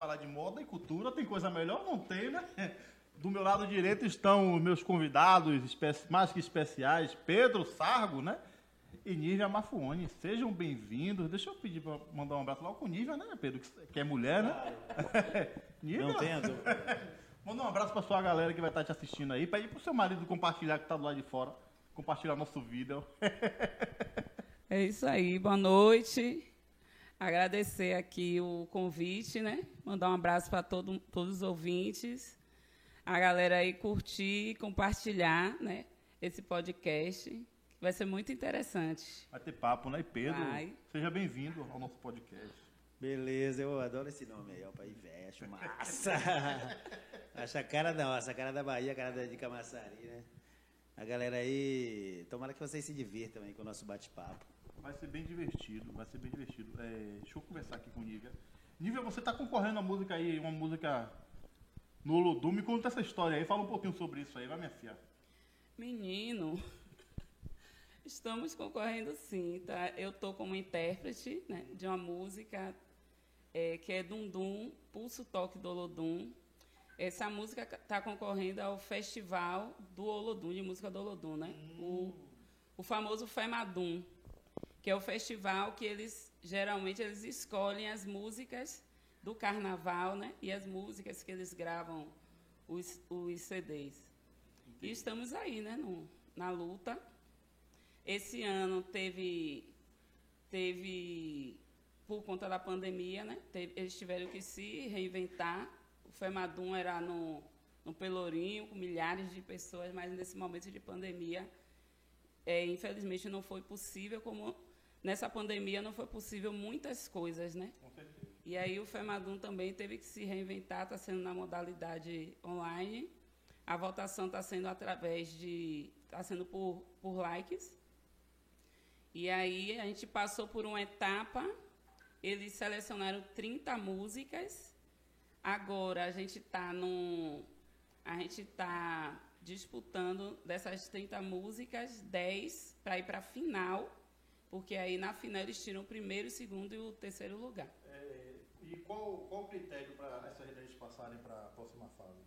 falar de moda e cultura, tem coisa melhor? Não tem, né? Do meu lado direito estão meus convidados mais que especiais, Pedro Sargo, né? E Nívia Mafuone. Sejam bem-vindos. Deixa eu pedir para mandar um abraço logo com Nívia, né, Pedro? Que é mulher, né? Nívia? Não tem Manda um abraço para sua galera que vai estar te assistindo aí. Pede pro seu marido compartilhar que está do lado de fora. Compartilhar nosso vídeo. é isso aí. Boa noite. Agradecer aqui o convite, né? Mandar um abraço para todo, todos os ouvintes. A galera aí curtir, compartilhar, né? Esse podcast. Vai ser muito interessante. Vai ter papo, né? E Pedro, Vai. seja bem-vindo ao nosso podcast. Beleza, eu adoro esse nome aí, ó, para Ivete, massa. Acho a cara da nossa, a cara da Bahia, a cara de Camaçari, né? A galera aí, tomara que vocês se divirtam aí com o nosso bate-papo. Vai ser bem divertido, vai ser bem divertido. É, deixa eu conversar aqui com o Nívia. Nívia, você está concorrendo a música aí, uma música no Olodum. Me conta essa história aí, fala um pouquinho sobre isso aí, vai minha filha. Menino, estamos concorrendo sim, tá? Eu tô como intérprete né, de uma música é, que é Dundum, Pulso Toque do Olodum. Essa música está concorrendo ao Festival do Olodum, de música do Olodum, né? Hum. O, o famoso FEMADUM que é o festival que eles geralmente eles escolhem as músicas do carnaval, né? E as músicas que eles gravam os, os CDs. Entendi. E estamos aí, né? No, na luta. Esse ano teve teve por conta da pandemia, né? Teve, eles tiveram que se reinventar. O FEMADUM era no, no Pelourinho, com milhares de pessoas, mas nesse momento de pandemia, é, infelizmente não foi possível como nessa pandemia não foi possível muitas coisas, né? Com certeza. E aí o FEMADUM também teve que se reinventar, está sendo na modalidade online. A votação está sendo através de. está sendo por, por likes. E aí a gente passou por uma etapa, eles selecionaram 30 músicas. Agora a gente está no. A gente está disputando dessas 30 músicas, 10 para ir para a final porque aí na final eles tiram o primeiro, o segundo e o terceiro lugar. É, e qual, qual o critério para essas redes passarem para a próxima fase?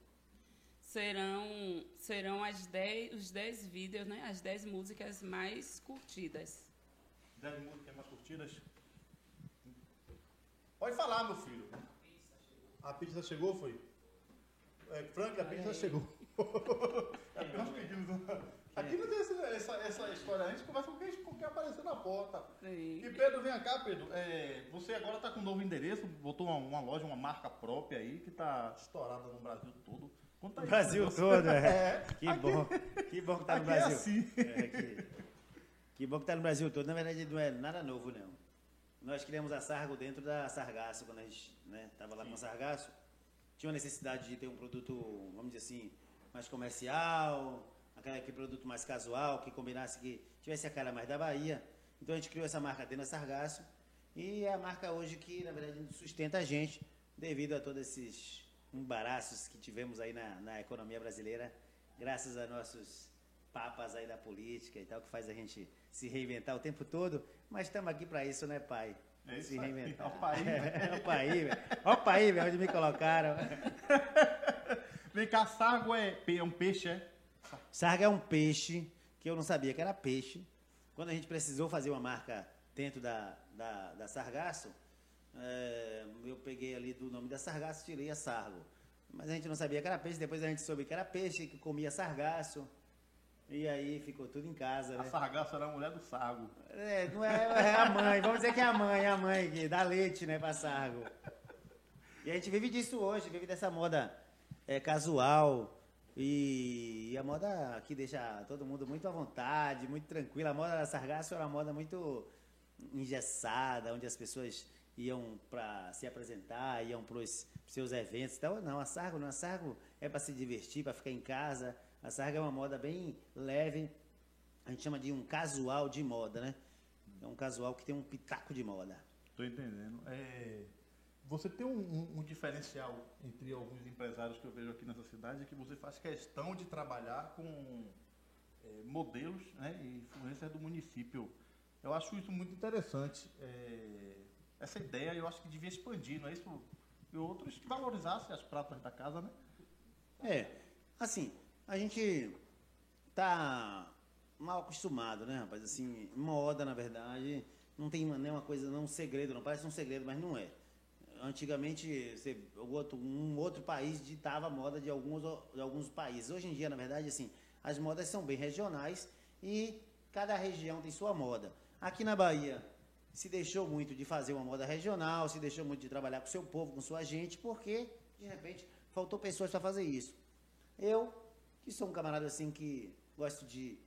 Serão, serão as dez, os 10 vídeos, né, as 10 músicas mais curtidas. 10 músicas mais curtidas? Pode falar, meu filho. A pizza chegou, foi? É, Frank, a pizza chegou. é, nós pedimos uma... Aqui não tem essa, essa, essa história, a gente conversa com quem, com quem aparecer na porta. Sim. E Pedro, vem cá, Pedro. É, você agora está com um novo endereço, botou uma, uma, loja, uma marca própria aí, que está estourada no Brasil todo. Conta aí. Brasil todo, é. é. Que aqui, bom. Que bom que tá no é Brasil. É assim. É, que, que bom que tá no Brasil todo. Na verdade, não é nada novo, não. Nós criamos a Sargo dentro da Sargaço, quando a gente estava né, lá Sim. com a Sargaço. Tinha uma necessidade de ter um produto, vamos dizer assim, mais comercial, aquele, aquele produto mais casual, que combinasse, que tivesse a cara mais da Bahia. Então a gente criou essa marca Dena Sargaço e é a marca hoje que, na verdade, sustenta a gente devido a todos esses embaraços que tivemos aí na, na economia brasileira, graças a nossos papas aí da política e tal, que faz a gente se reinventar o tempo todo. Mas estamos aqui para isso, né, pai? É isso se reinventar. Olha o país, Olha o país, Olha o país, onde me colocaram. Vem cá, sargo é, é um peixe, é? Sarga é um peixe que eu não sabia que era peixe. Quando a gente precisou fazer uma marca dentro da, da, da Sargaço, é, eu peguei ali do nome da Sargaço tirei a Sargo. Mas a gente não sabia que era peixe, depois a gente soube que era peixe, que comia sargaço. E aí ficou tudo em casa. A né? sargaço era a mulher do sargo. É, não é, é a mãe, vamos dizer que é a mãe, a mãe que dá leite, né, pra sargo. E a gente vive disso hoje, vive dessa moda é, casual, e a moda aqui deixa todo mundo muito à vontade, muito tranquila. A moda da Sargasso era uma moda muito engessada, onde as pessoas iam para se apresentar, iam para os seus eventos. Então, não, a Sargo não, a Sargo é para se divertir, para ficar em casa. A Sargo é uma moda bem leve, a gente chama de um casual de moda, né? É um casual que tem um pitaco de moda. Estou entendendo. É... Você tem um, um, um, diferencial entre alguns empresários que eu vejo aqui nessa cidade, é que você faz questão de trabalhar com é, modelos né, e influências do município. Eu acho isso muito interessante. É, essa ideia eu acho que devia expandir, não é isso, e outros que valorizassem as pratas da casa, né? É, assim, a gente tá mal acostumado, né, rapaz? Assim, moda, na verdade, não tem nenhuma coisa, não um segredo, não parece um segredo, mas não é. Antigamente, você, outro, um outro país ditava a moda de alguns, de alguns países. Hoje em dia, na verdade, assim, as modas são bem regionais e cada região tem sua moda. Aqui na Bahia, se deixou muito de fazer uma moda regional, se deixou muito de trabalhar com seu povo, com sua gente, porque, de repente, faltou pessoas para fazer isso. Eu, que sou um camarada assim que gosto de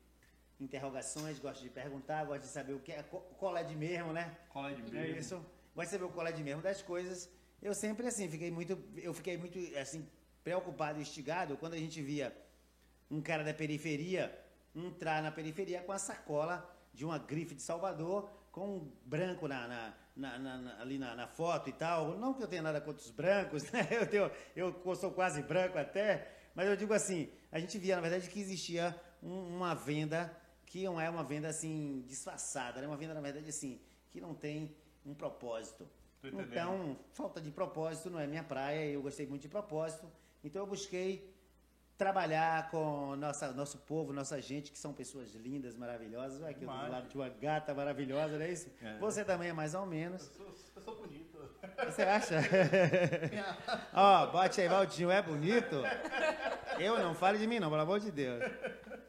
interrogações, gosto de perguntar, gosto de saber o que é qual é de mesmo, né? Qual é de mesmo? É isso. De saber o de mesmo das coisas. Eu sempre assim, fiquei muito, eu fiquei muito assim preocupado instigado quando a gente via um cara da periferia entrar na periferia com a sacola de uma grife de Salvador com um branco na, na, na, na ali na, foto e tal. Não que eu tenha nada contra os brancos, né? Eu, tenho, eu sou quase branco até, mas eu digo assim, a gente via, na verdade, que existia um, uma venda que não é uma venda assim disfarçada, é uma venda, na verdade, assim, que não tem um propósito. Então, falta de propósito não é minha praia, eu gostei muito de propósito, então eu busquei trabalhar com nossa, nosso povo, nossa gente, que são pessoas lindas, maravilhosas. Aqui eu do lado de uma gata maravilhosa, não é isso? É. Você também é mais ou menos. Eu sou, eu sou bonito. Você acha? Ó, oh, bote aí, Valdinho, é bonito? Eu não fale de mim não, pelo amor de Deus.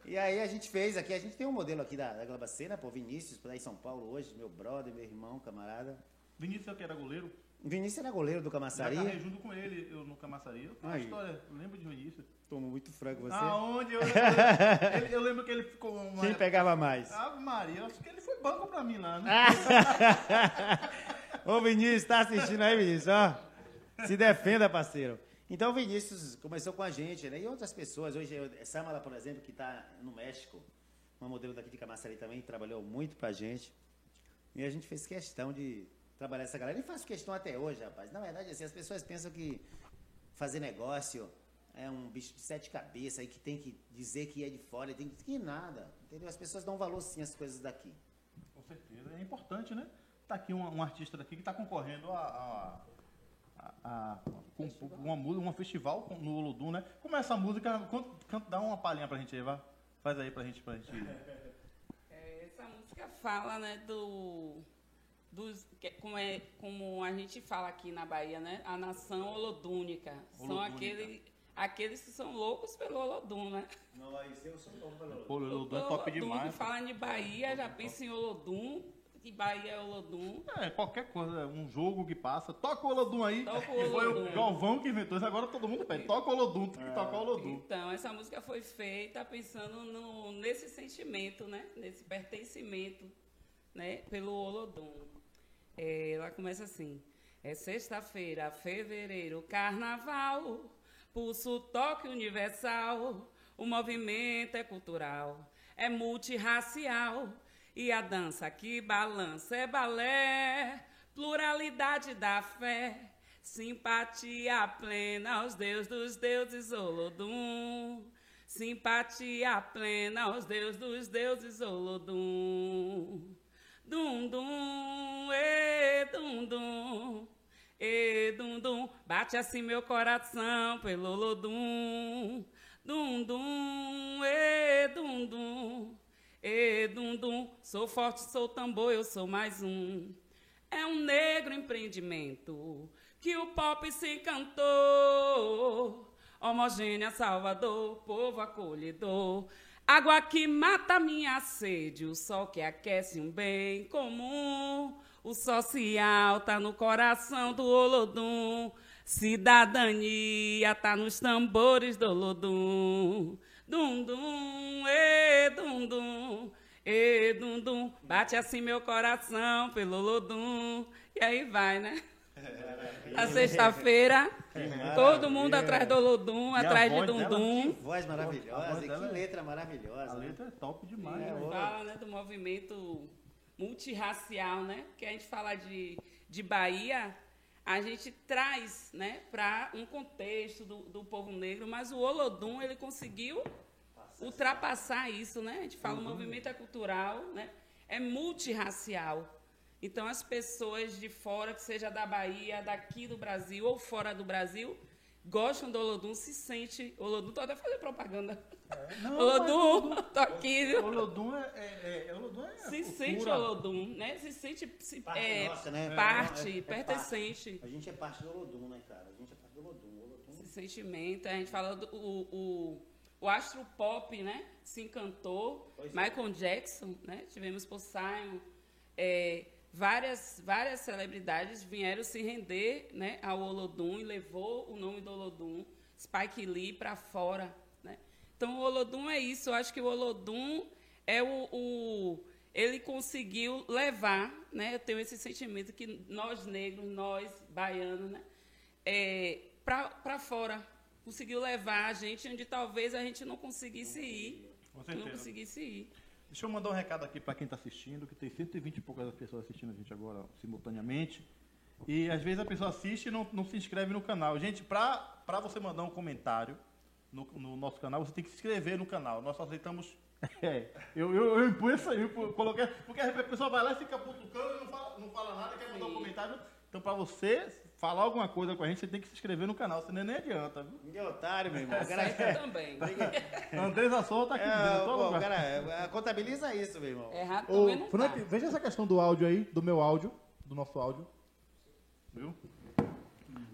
E aí a gente fez aqui, a gente tem um modelo aqui da, da Globacena, pô, Vinícius, por aí em São Paulo hoje, meu brother, meu irmão, camarada. Vinícius é o que era goleiro? Vinícius era goleiro do Camaçari. Já junto com ele eu, no Camaçari. Eu tenho uma história, lembro de Vinícius. Tomou muito frango você. Aonde? Eu, eu, eu, lembro que ele ficou. Uma... Quem pegava mais? Ave Maria, acho que ele foi banco pra mim lá, né? Ô Vinícius, tá assistindo aí, Vinícius? Ó, se defenda, parceiro. Então o Vinícius começou com a gente, né? E outras pessoas. Hoje, Samara, por exemplo, que está no México, uma modelo daqui de Camaçari também, trabalhou muito pra gente. E a gente fez questão de trabalhar essa galera. E faço questão até hoje, rapaz. Na verdade, assim, as pessoas pensam que fazer negócio é um bicho de sete cabeças aí que tem que dizer que é de fora, tem que, que nada. Entendeu? As pessoas dão valor sim às coisas daqui. Com certeza. É importante, né? Tá aqui um, um artista daqui que está concorrendo a, a, a, com, uma música, um festival no Olodum, né? Como é essa música? Canta, dá uma palhinha pra gente aí, vá. Faz aí pra gente, pra gente. É, essa música fala, né, do dos, como, é, como a gente fala aqui na Bahia, né? A nação holodúnica. São aquele, aqueles que são loucos pelo Olodum, né? Nós, eu sou louco pelo Olodum. Olodum é top demais. Fala de Bahia, já pensa em Olodum. Que Bahia é Olodum. É, qualquer coisa, um jogo que passa. Toca o Olodum aí. Toca o Olodum. Foi o Galvão que inventou isso, agora todo mundo pede. Toca o Olodum, tem que é. tocar o Olodum. Então, essa música foi feita pensando no, nesse sentimento, né? Nesse pertencimento, né? Pelo Olodum. É, ela começa assim. É sexta-feira, fevereiro, carnaval, pulso toque universal, o movimento é cultural, é multirracial, e a dança que balança é balé, pluralidade da fé, simpatia plena aos deuses dos deuses Olodum. Simpatia plena aos deuses dos deuses Olodum. Dum dum, e dum dum, e dum dum, bate assim meu coração pelo lodum. Dum dum, e dum dum, e dum dum, sou forte, sou tambor, eu sou mais um. É um negro empreendimento que o pop se encantou. Homogênea, Salvador, povo acolhedor. Água que mata minha sede, o sol que aquece um bem comum. O social tá no coração do Olodum. Cidadania tá nos tambores do Olodum. Dum dum, e dum dum, e dum dum. Bate assim meu coração pelo Olodum. E aí vai, né? Na sexta-feira, todo mundo atrás do Olodum, atrás de Dundum. Que voz maravilhosa, que é letra maravilhosa. A né? letra é top demais. É, né? Fala né, do movimento multirracial, né? Que a gente fala de, de Bahia, a gente traz né, para um contexto do, do povo negro, mas o Olodum ele conseguiu ultrapassar isso, né? A gente fala uhum. o movimento é cultural, né? É multirracial. Então, as pessoas de fora, que seja da Bahia, daqui do Brasil ou fora do Brasil, gostam do Olodum, se sente. Olodum, tô até fazendo propaganda. É, não, Olodum, tô aqui. O Olodum é, é, é, Olodum é Se cultura. sente Olodum, né? Se sente se, Parte é, nossa, né? parte, É, é pertencente. A gente é parte do Olodum, né, cara? A gente é parte do Olodum. Olodum Esse sentimento, a gente fala do o, o, o astro pop, né? Se encantou. Pois é. Michael Jackson, né? Tivemos por Simon. É, várias, várias celebridades vieram se render né, ao Olodum e levou o nome do Olodum, Spike Lee, para fora. Né? Então, o Olodum é isso. Eu acho que o Olodum é o, o- ele conseguiu levar, né? Eu tenho esse sentimento que nós negros, nós baianos, né? É, para fora. Conseguiu levar a gente onde talvez a gente não conseguisse ir. Com Não conseguisse ir. Deixa eu mandar um recado aqui para quem está assistindo, que tem 120 e poucas pessoas assistindo a gente agora simultaneamente. E às vezes a pessoa assiste e não, não se inscreve no canal. Gente, para você mandar um comentário no, no nosso canal, você tem que se inscrever no canal. Nós só aceitamos. É, eu, eu, eu impus isso aí, eu coloquei. Porque a pessoa vai lá e fica putucando e não fala, não fala nada, quer mandar um comentário. Então, para você falar alguma coisa com a gente, você tem que se inscrever no canal, senão nem adianta. Viu? Que otário, meu irmão. O cara Certo também. Andresa Souza tá aqui É, todo lugar. cara, é, contabiliza isso, meu irmão. Errado Ô, também não Frank, tá. veja essa questão do áudio aí, do meu áudio, do nosso áudio. Viu?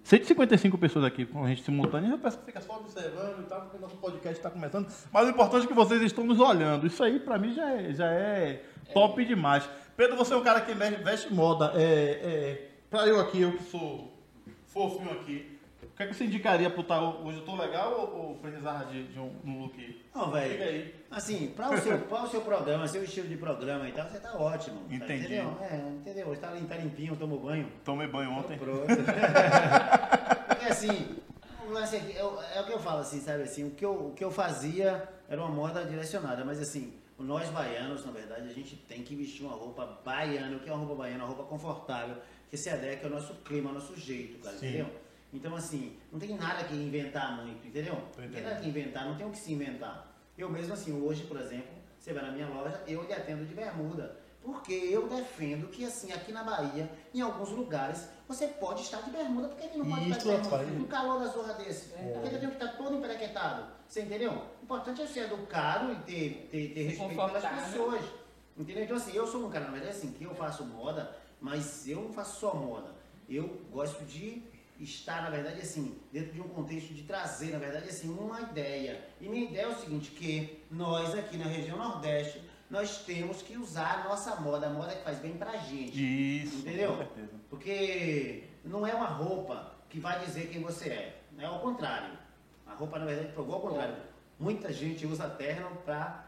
155 pessoas aqui com a gente simultânea. Eu peço que fica só observando e tal, porque o nosso podcast está começando. Mas o importante é que vocês estão nos olhando. Isso aí, pra mim, já é, já é top demais. Pedro, você é um cara que veste moda. É, é, pra eu aqui, eu que sou fofinho aqui, o que, é que você indicaria pro tal hoje? Eu tô legal ou, ou precisar de, de um, um look? Não, velho. Assim, para o, seu, pra o seu programa, seu estilo de programa e tal, você tá ótimo. tá- Entendi. entendeu? É, entendeu? Tá, tá limpinho, tomou banho. Tomei banho Tô ontem. Pronto. Porque assim, o lance aqui, é, o- é o que eu falo assim, sabe assim, o que, eu, o que eu fazia era uma moda direcionada, mas assim, nós baianos, na verdade, a gente tem que vestir uma roupa baiana, o que é uma roupa baiana, uma roupa confortável, que se adequa ao nosso clima, ao nosso jeito, cara, Sim. entendeu? Então assim, não tem nada que inventar muito, entendeu? Não tem nada que inventar, não tem o que se inventar. Eu mesmo assim, hoje, por exemplo, você vai na minha loja, eu lhe atendo de bermuda. Porque eu defendo que, assim, aqui na Bahia, em alguns lugares, você pode estar de bermuda, porque ele não pode Isso, estar de bermuda. No calor da zorra desse. Porque eu tenho que estar todo emperequetado. Você entendeu? O importante é ser educado e ter, ter, ter respeito pelas Confortável. pessoas. Entendeu? Então, assim, eu sou um cara, na verdade, assim, que eu faço moda, mas eu não faço só moda. Eu gosto de estar, na verdade, assim, dentro de um contexto de trazer, na verdade, assim, uma ideia. E minha ideia é o seguinte, que nós aqui na região Nordeste, nós temos que usar a nossa moda, a moda que faz bem pra gente. Isso, Entendeu? com certeza. Porque não é uma roupa que vai dizer quem você é. É ao contrário. A roupa, na verdade, provou ao contrário. Muita gente usa terno pra.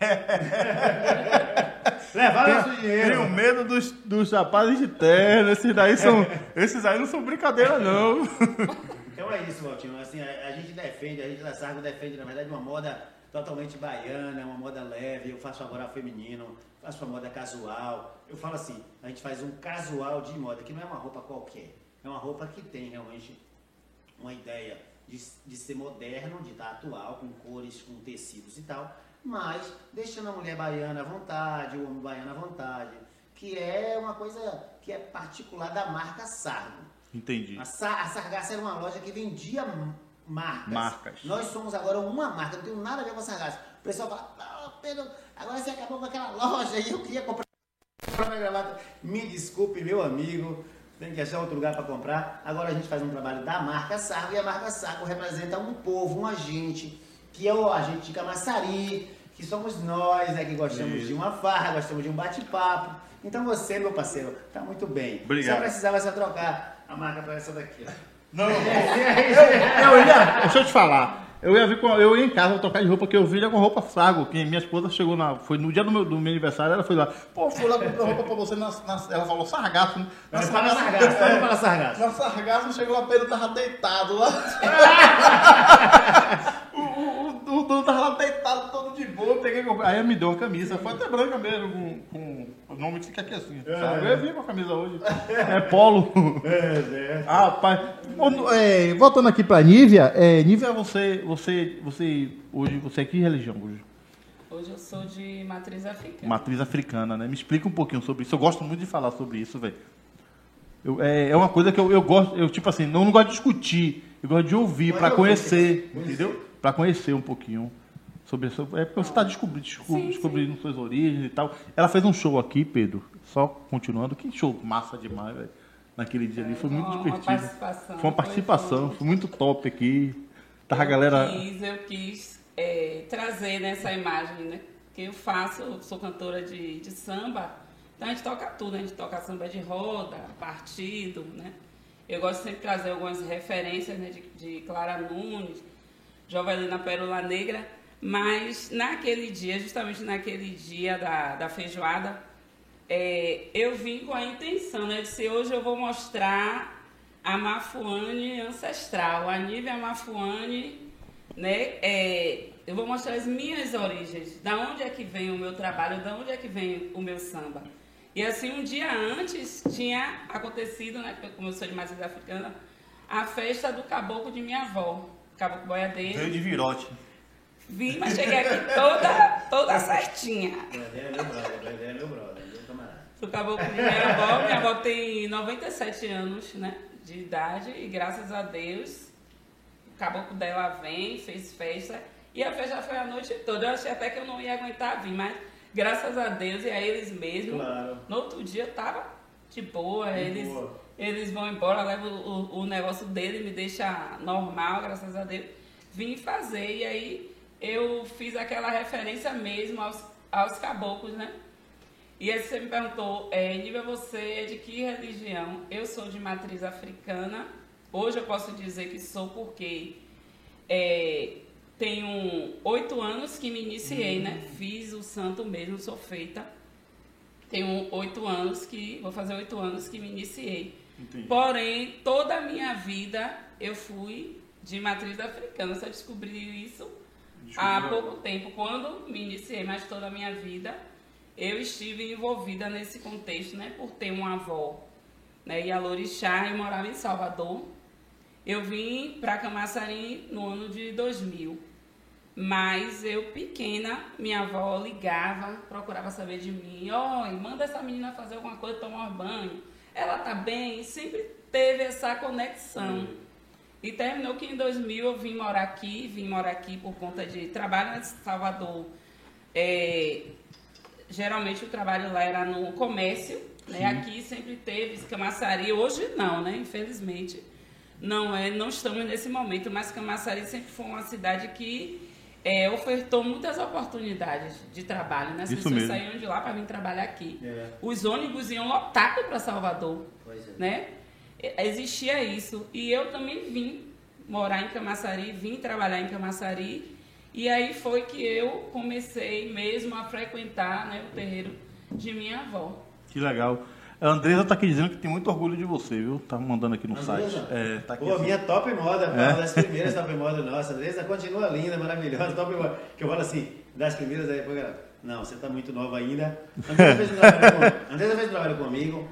Levar nosso Tenho dinheiro. medo dos, dos rapazes de terno, esses daí são. Esses aí não são brincadeira, não. Então é isso, Valtinho. Assim, a, a gente defende, a gente da Sargo defende, na verdade, uma moda totalmente baiana, uma moda leve. Eu faço agora feminino, faço uma moda casual. Eu falo assim, a gente faz um casual de moda, que não é uma roupa qualquer. É uma roupa que tem realmente uma ideia de, de ser moderno, de estar atual, com cores, com tecidos e tal, mas deixando a mulher baiana à vontade, o homem baiano à vontade, que é uma coisa que é particular da marca Sargo. Entendi. A, Sa a Sargasso era uma loja que vendia marcas. Marcas. Nós somos agora uma marca, não tem nada a ver com a Sargasso. O pessoal fala, não, Pedro, agora você acabou com aquela loja e eu queria comprar uma gravata. Me desculpe, meu amigo, tem que achar outro lugar para comprar. Agora a gente faz um trabalho da marca Sargo e a marca Sargo representa um povo, um agente, que é o agente de Camaçari, que somos nós, né, que gostamos Isso. de uma farra, gostamos de um bate-papo. Então você, meu parceiro, tá muito bem. Obrigado. Só precisava só trocar a marca para essa daqui. ó. Não, eu, eu ia. Deixa eu te falar. Eu ia vir com. Eu ia em casa trocar de roupa, que eu vi já com roupa Sargo. Que minha esposa chegou na. Foi no dia do meu, do meu aniversário, ela foi lá. Pô, fui lá comprar roupa pra você na. na- ela falou sargaço, né? Na Não fala sargaço, não fala sargaço. Na sargaço chegou lá, Pedro tava deitado lá. o, o, dono tava lá deitado, todo de boa. Peguei, aí ela me deu uma camisa, foi até branca mesmo, com, com o nome fica aqui assim. sabe? Eu vim com a camisa hoje. É polo. Ah, rapaz. Ô, é, voltando aqui pra Nívia, é, Nívia, você, você, você, hoje, você é que religião hoje? Hoje eu sou de matriz africana. Matriz africana, né? Me explica um pouquinho sobre isso. Eu gosto muito de falar sobre isso, velho. Eu- É, é uma coisa que eu, eu gosto, eu tipo assim, não, não gosto de discutir, eu gosto de ouvir para conhecer. entendeu? Para conhecer um pouquinho sobre isso. É porque você está descobrindo, desco- Sim, descobrindo suas origens e tal. Ela fez um show aqui, Pedro, só continuando. Que show massa demais, velho. Naquele dia ali, foi muito Uma- uma divertido. participação, Foi uma participação, foi- foi muito top aqui. Tava a eu galera. Quis, eu quis é, trazer nessa imagem, né? Que eu faço, eu sou cantora de, de samba, então a gente toca tudo, a gente toca samba de roda, partido, né? Eu gosto sempre de trazer algumas referências né, de, de Clara Nunes, Jovelina Pérola Negra, mas naquele dia, justamente naquele dia da, da feijoada, é, eu vim com a intenção, né? Eu disse, hoje eu vou mostrar a Mafuane ancestral, a Nívia Mafuane, né? É, eu vou mostrar as minhas origens, da onde é que vem o meu trabalho, da onde é que vem o meu samba. E assim, um dia antes tinha acontecido, né? Como eu sou de matriz africana, a festa do caboclo de minha avó, caboclo boiadeiro. Veio de virote. Vim, mas cheguei aqui toda, toda certinha. Brother é meu brother, brother é meu brother, meu camarada. do caboclo de minha avó. Minha avó tem 97 anos né, de idade e graças a Deus o caboclo dela vem, fez festa. E a festa foi a noite toda. Eu achei até que eu não ia aguentar vir, mas graças a Deus e a eles mesmos, Claro. no outro dia eu tava de boa. De eles, boa. Eles vão embora, levam o, o negócio dele, me deixa normal, graças a Deus. Vim fazer e aí eu fiz aquela referência mesmo aos, aos caboclos, né? E aí você me perguntou, é, Nívia, você é de que religião? Eu sou de matriz africana. Hoje eu posso dizer que sou porque é, tenho oito anos que me iniciei, né? Fiz o santo mesmo, sou feita. Tenho oito anos que, vou fazer oito anos que me iniciei. Entendi. Porém, toda a minha vida eu fui de matriz africana. Você descobriu isso há pouco tempo, quando me iniciei, mas toda a minha vida eu estive envolvida nesse contexto, né? Por ter uma avó, né? E a Lorixá e morava em Salvador. Eu vim para Camaçari no ano de 2000. Mas eu, pequena, minha avó ligava, procurava saber de mim. Oi, manda essa menina fazer alguma coisa, tomar banho. Ela tá bem, sempre teve essa conexão. E terminou que em 2000 eu vim morar aqui, vim morar aqui por conta de trabalho em Salvador. É, geralmente o trabalho lá era no comércio, né? Aqui sempre teve escamaçaria, hoje não, né? Infelizmente. Não é, não estamos nesse momento, mas Camaçari sempre foi uma cidade que é, ofertou muitas oportunidades de trabalho, né? As Isso pessoas mesmo. saíam de lá para vir trabalhar aqui. É. Os ônibus iam lotados para Salvador Pois é. né? Existia isso. E eu também vim morar em Camaçari, vim trabalhar em Camaçari. E aí foi que eu comecei mesmo a frequentar né, o terreiro de minha avó. Que legal. A Andresa tá aqui dizendo que tem muito orgulho de você, viu? Tá mandando aqui no Andresa? site. É, tá aqui. Pô, assim. minha top moda, É. uma das primeiras top moda nossa. Andressa continua linda, maravilhosa, top moda. Que eu falo assim, das primeiras, aí, galera, não, você tá muito nova ainda. Andressa fez um trabalho, com, Andressa fez um trabalho comigo,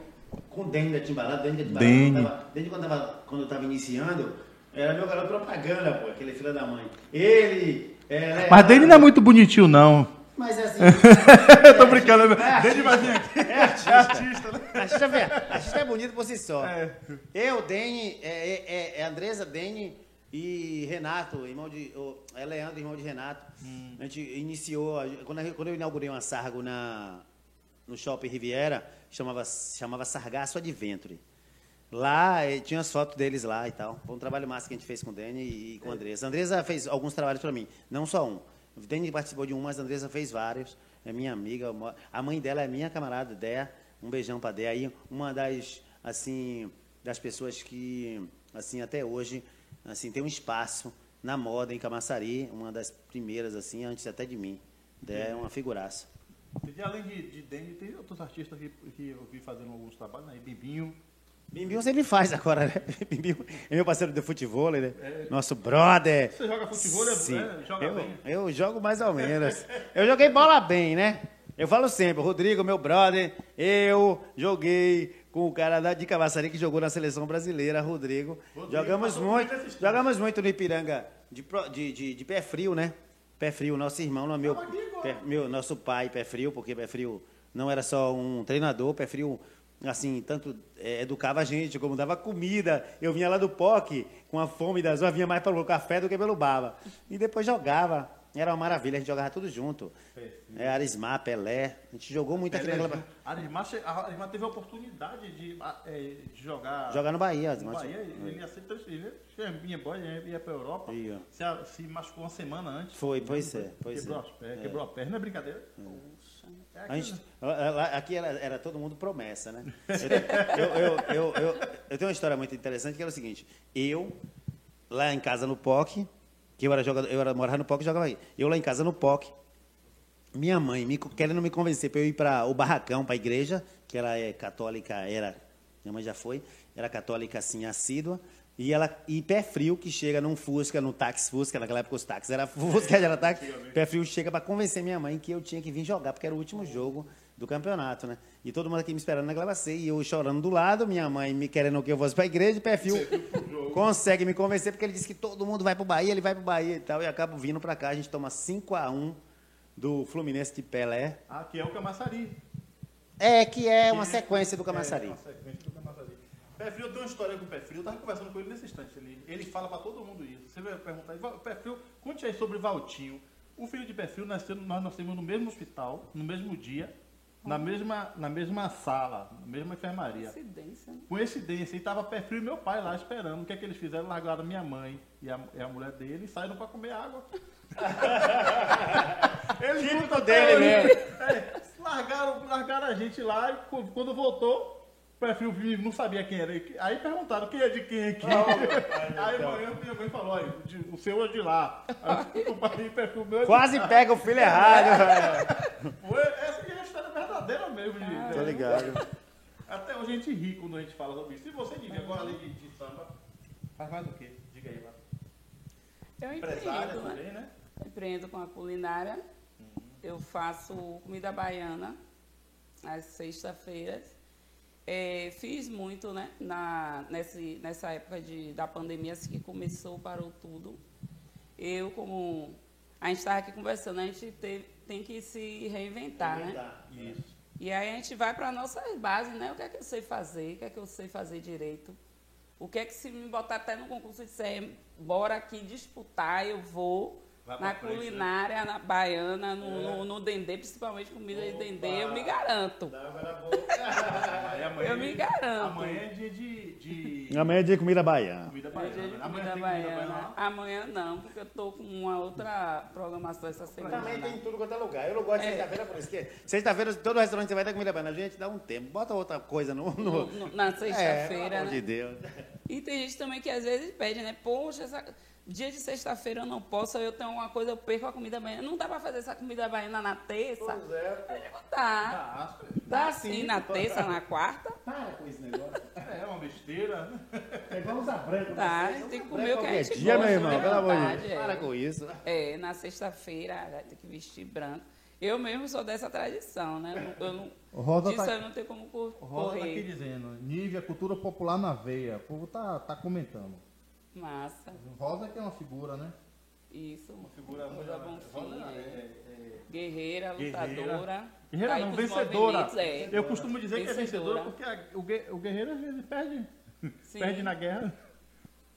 com o Dene da Timbalada, Dene da Timbalada. Dene. quando tava- Desde quando, tava, quando eu tava iniciando, era meu garoto propaganda, pô, aquele filho da mãe. Ele... É, Mas dele não é muito bonitinho, não. Mas é assim... Eu tô brincando. É Dele vai vir aqui. É artista. É artista, né? Artista, velho, artista é bonito por si só. É. Eu, Dene, é, é, é- é Andresa, Dene e Renato, irmão de. o- É Leandro, irmão de Renato. A gente iniciou. Quando, eu- quando eu inaugurei uma Sargo na, no shopping Riviera, chamava, chamava Sargaço Adventure. Lá eh, tinha as fotos deles lá e tal. Foi um trabalho massa que a gente fez com o Dene e com a Andresa. A Andresa fez alguns trabalhos para mim, não só um. Dene participou de um, mas a Andresa fez vários. É minha amiga. A mãe dela é minha camarada, Dé. Um beijão para Dé. Aí, uma das, assim, das pessoas que, assim, até hoje, assim, tem um espaço na moda em Camaçari. Uma das primeiras, assim, antes até de mim. Dé é uma figuraça. E além de, de Dene, tem outros artistas que, que eu vi fazendo alguns trabalhos, né? Bibinho. Bimbinho sempre faz agora, né? Bimbinho é meu parceiro de futebol, né? Nosso brother. Você joga futebol, é- Sim. é, joga eu, bem. Eu jogo mais ou menos. Eu joguei bola bem, né? Eu falo sempre, Rodrigo, meu brother, eu joguei com o cara da de Cavaçari que jogou na seleção brasileira, Rodrigo. Rodrigo jogamos muito, jogamos muito no Ipiranga de, de, de, de pé frio, né? Pé frio, nosso irmão, não é meu. Aqui Pé- meu, nosso pai, Pé Frio, porque Pé Frio não era só um treinador, Pé Frio, assim, tanto eh, educava a gente, como dava comida. Eu vinha lá do POC com a fome das horas, vinha mais pelo café do que pelo baba. E depois jogava. Era uma maravilha, a gente jogava tudo junto. É, Arismar, Pelé. A gente jogou muito aqui Pelé, naquela. a Arismar, teve a oportunidade de, eh, de jogar. Jogar no Bahia, no Arismar. Bahia, ele ia ser transferido. Vinha embora, ia pra Europa. Ia. Se, se machucou uma semana antes. Foi, pois é, pois quebrou, é. as pernas, quebrou a perna, não é brincadeira? É A aquilo, gente- aqui era, era todo mundo promessa, né? Eu, eu, eu, eu, tenho uma história muito interessante que era o seguinte: eu, lá em casa no POC, que eu era jogador, eu era morava no POC e jogava aí. Eu lá em casa no POC, minha mãe me, querendo me convencer para eu ir para o barracão, para a igreja, que ela é católica, era, minha mãe já foi, era católica assim, assídua. E ela e pé frio que chega num Fusca, no táxi Fusca, naquela época os táxis era Fusca, era táxi. Pé frio chega para convencer minha mãe que eu tinha que vir jogar, porque era o último jogo do campeonato, né? E todo mundo aqui me esperando na Glabacê, e eu chorando do lado, minha mãe me querendo que eu fosse para a igreja, e pé frio consegue me convencer, porque ele disse que todo mundo vai para o Bahia, ele vai para o Bahia e tal, e acabo vindo para cá, a gente toma 5 a 1 do Fluminense de Pelé. Aqui é o Camaçari. É, que é uma Que- sequência do É, Camaçari. uma sequência do Camaçari. Pé Frio, eu tenho uma história com o Pé Frio. Eu tava conversando com ele nesse instante. Ele, ele fala pra todo mundo isso. Você vai perguntar, "Val- Pé Frio, conte aí sobre Valtinho. O filho de Pé Frio, nasceu, nós nascemos no mesmo hospital, no mesmo dia, na mesma, na mesma sala, na mesma enfermaria. Coincidência, né? Coincidência, e tava Pé Frio e meu pai lá esperando. O que é que eles fizeram? Largaram minha mãe e a, e a mulher dele e saíram pra comer água. Eles Típico dele mesmo. hoje. É, largaram, largaram a gente lá e quando voltou, perfil vivo não sabia quem era. Aí perguntaram quem é de quem aqui. aí amanhã minha mãe falou, olha, o seu é de lá. Aí perfil meu é de Quase pega o filho errado. Foi- Essa é a história verdadeira mesmo. De, Tô ligado. Até hoje a gente ri quando a gente fala sobre isso. E você, Nívia, agora além de, de samba, faz mais o quê? Diga aí, lá. Eu empreendo, né? também, né? Empreendo com a culinária. Eu faço comida baiana às sextas-feiras. É, fiz muito, né? Na, nesse, nessa época de, da pandemia, assim que começou, parou tudo. Eu, como a gente estava aqui conversando, a gente teve- tem que se reinventar, né? Isso. E aí a gente vai para nossas bases, né? O que é que eu sei fazer, o que é que eu sei fazer direito. O que é que se me botar até no concurso e disser, bora aqui disputar, eu vou. Na frente, né? culinária, na baiana, no, no, no dendê, principalmente comida de dendê, eu me garanto. Aí amanhã, Eu me garanto. Amanhã é dia de, de Amanhã é dia de comida baiana. comida baiana. é de né? Amanhã comida tem baiana. Amanhã não, porque eu tô com uma outra programação essa semana. Também tem em tudo quanto é lugar. Eu não gosto de É. sexta-feira por isso. que Sexta-feira, todo restaurante você vai dar comida baiana. Gente, dá um tempo. Bota outra coisa no... No- no... no- na É, pelo sexta-feira, amor né? de Deus. E tem gente também que às vezes pede, né? Poxa, essa- dia de sexta-feira eu não posso, eu tenho uma coisa, eu perco a comida baiana. Não dá pra fazer essa comida baiana na terça? Pois é. Eu digo, Dá. Ah, Dá sim na terça, na quarta. Para com esse negócio. é uma besteira. né? É igual usar branco. Tá, a gente tem que comer o que a gente dia, gosta, meu irmão. tem Pelo amor de vontade, Deus. é. Para com isso. É, na sexta-feira ter que vestir branco. Eu mesmo sou dessa tradição, né? Eu não, O Rosa disso tá- eu não tenho como cor- O Rosa tá aqui correr. dizendo, Nívia, cultura popular na veia. O povo tá, tá comentando. Massa. Rosa que é uma figura, né? Isso. Figura Coisa bom Rosa fim, é- é. é- Guerreira, lutadora. Guerreira Aí não, vencedora. é. Eu costumo dizer que é Vencedora. vencedora porque a- o, o guerreiro às vezes perde. Sim. Perde na guerra.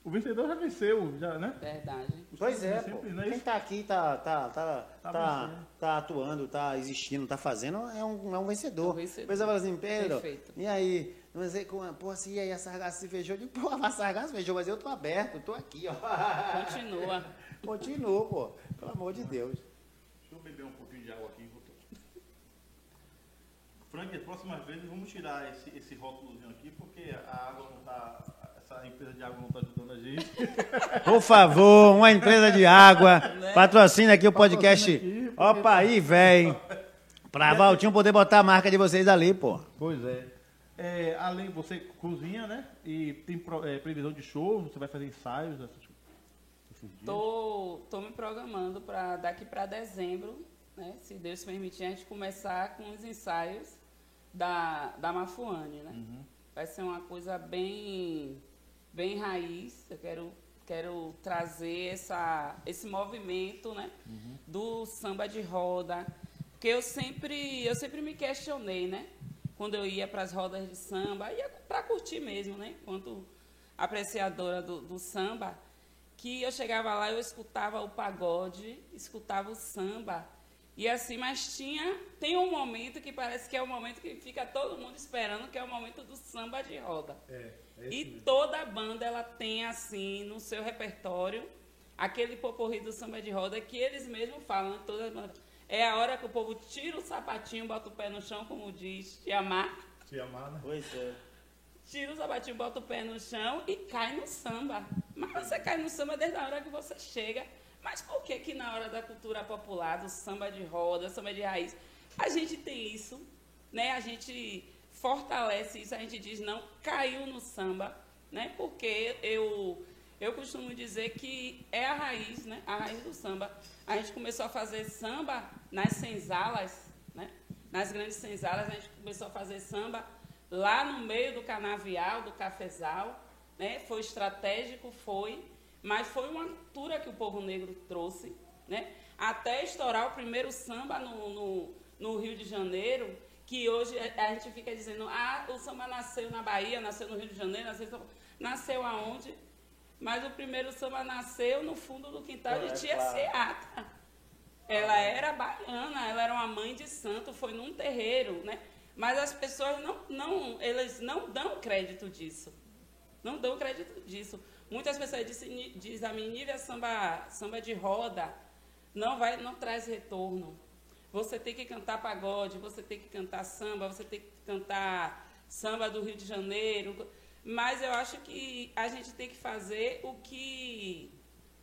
O vencedor já venceu, já, né? Verdade. Pois é, pô. Sempre, né? Quem tá aqui tá, tá, tá, Tá tá, tá atuando, tá existindo, tá fazendo, é um, é um vencedor. É um vencedor. Assim, Pedro, Perfeito. e aí? Não sei como, pô, assim, e aí a Sargasso se fechou? Eu digo, pô, a Sargasso fechou, mas eu tô aberto, eu tô aqui, ó. Continua. Continuo, pô. Pelo amor de Deus. Deixa eu beber um pouquinho de água aqui. vou to- Frank, as próximas vezes vamos tirar esse, esse rótulozinho aqui, porque a água não tá. Essa empresa de água não tá ajudando a gente. Por favor, uma empresa de água, Né? patrocina aqui o podcast. aqui, Opa aí, velho. Pra Valtinho poder botar a marca de vocês ali, pô. Pois é. É, além, você cozinha, né? E tem é, previsão de show, você vai fazer ensaios essas- esses dias. Tô, tô me programando para daqui para dezembro, né? Se Deus permitir, a gente começar com os ensaios da, da Mafuane, né? Uhum. Vai ser uma coisa bem, bem raiz. Eu quero quero trazer essa, esse movimento né, Uhum. do samba de roda. Porque eu sempre, eu sempre me questionei, né? Quando eu ia para as rodas de samba, ia para curtir mesmo, né? Enquanto apreciadora do, do samba, que eu chegava lá, eu escutava o pagode, escutava o samba. E assim, mas tinha, tem um momento que parece que é o momento que fica todo mundo esperando, que é o momento do samba de roda. É, E toda banda ela tem assim no seu repertório aquele poporri do samba de roda que eles mesmos falam, né? toda banda. É a hora que o povo tira o sapatinho, bota o pé no chão, como diz Tiamar. Te amar, né? Pois é. Tira o sapatinho, bota o pé no chão e cai no samba. Mas você cai no samba desde a hora que você chega. Mas por que que na hora da cultura popular, do samba de roda, samba de raiz, a gente tem isso, né? A gente fortalece isso, a gente diz, não, caiu no samba, né? Porque eu, eu costumo dizer que é a raiz, né? A raiz do samba. A gente começou a fazer samba nas senzalas, né? Nas grandes senzalas, a gente começou a fazer samba lá no meio do canavial, do cafezal, né? Foi estratégico, foi, mas foi uma cultura que o povo negro trouxe, né? Até estourar o primeiro samba no, no, no Rio de Janeiro, que hoje a gente fica dizendo, ah, o samba nasceu na Bahia, nasceu no Rio de Janeiro, nasceu, nasceu aonde? Mas o primeiro samba nasceu no fundo do quintal É, de Tia claro. Seata. Ela era baiana, ela era uma mãe de santo, foi num terreiro, né? Mas as pessoas não, não, eles não dão crédito disso. Não dão crédito disso. Muitas pessoas dizem, diz a mim, Nívia, samba, samba de roda não vai, não traz retorno. Você tem que cantar pagode, você tem que cantar samba, você tem que cantar samba do Rio de Janeiro. Mas eu acho que a gente tem que fazer o que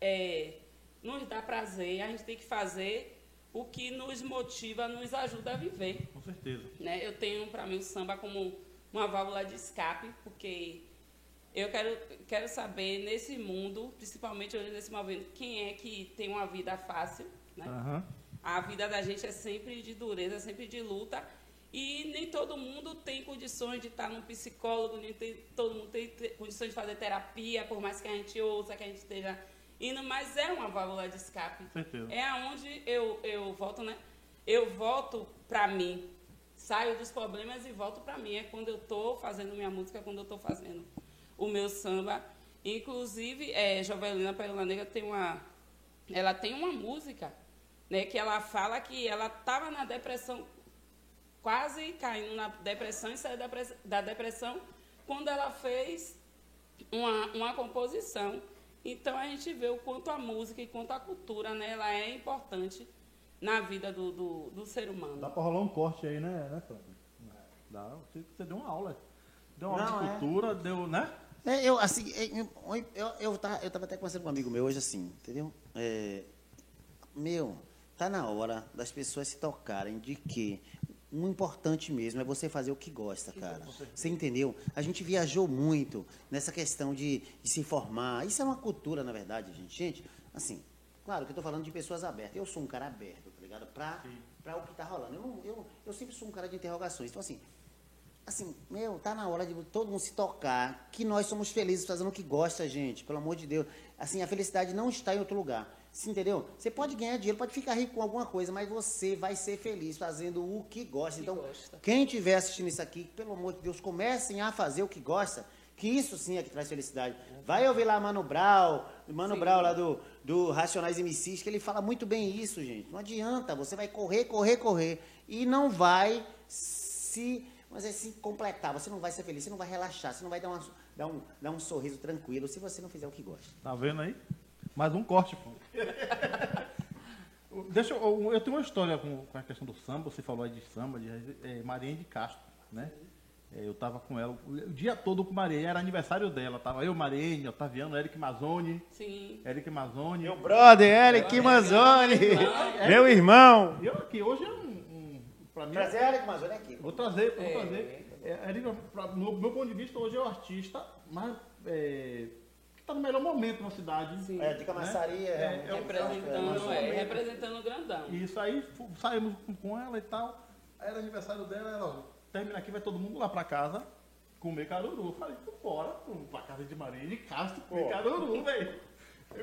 é, nos dá prazer, a gente tem que fazer o que nos motiva, nos ajuda a viver Com certeza. né? Eu tenho para mim o samba como uma válvula de escape, porque eu quero, quero saber nesse mundo, principalmente hoje nesse momento, quem é que tem uma vida fácil, né? Aham. A vida da gente é sempre de dureza, sempre de luta. E nem todo mundo tem condições de estar num psicólogo, nem tem, todo mundo tem te- condições de fazer terapia, por mais que a gente ouça, que a gente esteja indo, mas é uma válvula de escape. Certeza. É aonde eu, eu volto, né? Eu volto pra mim. Saio dos problemas e volto pra mim. É quando eu tô fazendo minha música, é quando eu tô fazendo o meu samba. Inclusive, é, Jovelina Pérola Negra tem uma, ela tem uma música, né? Que ela fala que ela estava na depressão, quase caindo na depressão e saiu da pres- da depressão quando ela fez uma, uma composição. Então a gente vê o quanto a música e quanto a cultura, né, ela é importante na vida do, do, do ser humano. Dá pra rolar um corte aí, né, né? Dá. Você, você deu uma aula. Deu uma aula Não, de é. cultura, deu, né? É, eu, assim, eu, eu, eu, tava, eu tava até conversando com um amigo meu hoje, assim, entendeu? É, meu, tá na hora das pessoas se tocarem de que o importante mesmo é você fazer o que gosta, cara. Você entendeu? A gente viajou muito nessa questão de, de se informar. Isso é uma cultura, na verdade, gente. Gente, assim, claro que eu tô falando de pessoas abertas. Eu sou um cara aberto, tá ligado? Pra, pra o que tá rolando. Eu, eu, eu sempre sou um cara de interrogações. Então, assim, assim, meu, tá na hora de todo mundo se tocar, que nós somos felizes fazendo o que gosta, gente, pelo amor de Deus. Assim, a felicidade não está em outro lugar. Você entendeu? Você pode ganhar dinheiro, pode ficar rico com alguma coisa, mas você vai ser feliz fazendo o que gosta. Então, gosta. quem estiver assistindo isso aqui, pelo amor de Deus, comecem a fazer o que gosta, que isso sim é que traz felicidade. Vai ouvir lá Mano Brown, Mano Sim. Brown lá do, do Racionais MCs, que ele fala muito bem isso, gente. Não adianta, você vai correr, correr, correr e não vai se, mas é se completar, você não vai ser feliz, você não vai relaxar, você não vai dar, uma, dar, um, dar um sorriso tranquilo se você não fizer o que gosta. Tá vendo aí? Mais um corte, pô. Deixa eu, eu- eu tenho uma história com, com a questão do samba, você falou aí de samba, de é, Marinha de Castro, né? É, eu tava com ela o, dia todo com Maria, era aniversário dela, tava eu, Marinha, Otaviano, Eric Mazzoni, Sim. Eric Mazzoni. Meu brother, Eric Manzoni, meu irmão. E eu aqui, hoje é um, um pra mim, Trazer Eric Manzoni aqui. Vou trazer, vou É. trazer. É, Eric, pra- no meu ponto de vista, hoje é o artista mais, é, que está no melhor momento na cidade. Sim. É, de camaçaria, É, realmente. é um- Representando, é, momento. representando o grandão. E isso aí, saímos com- com ela e tal. Aí era aniversário dela, era, ó, termina aqui, vai todo mundo lá pra casa comer caruru. Eu falei, então bora pra casa de Maria de Castro comer Pô. caruru, velho.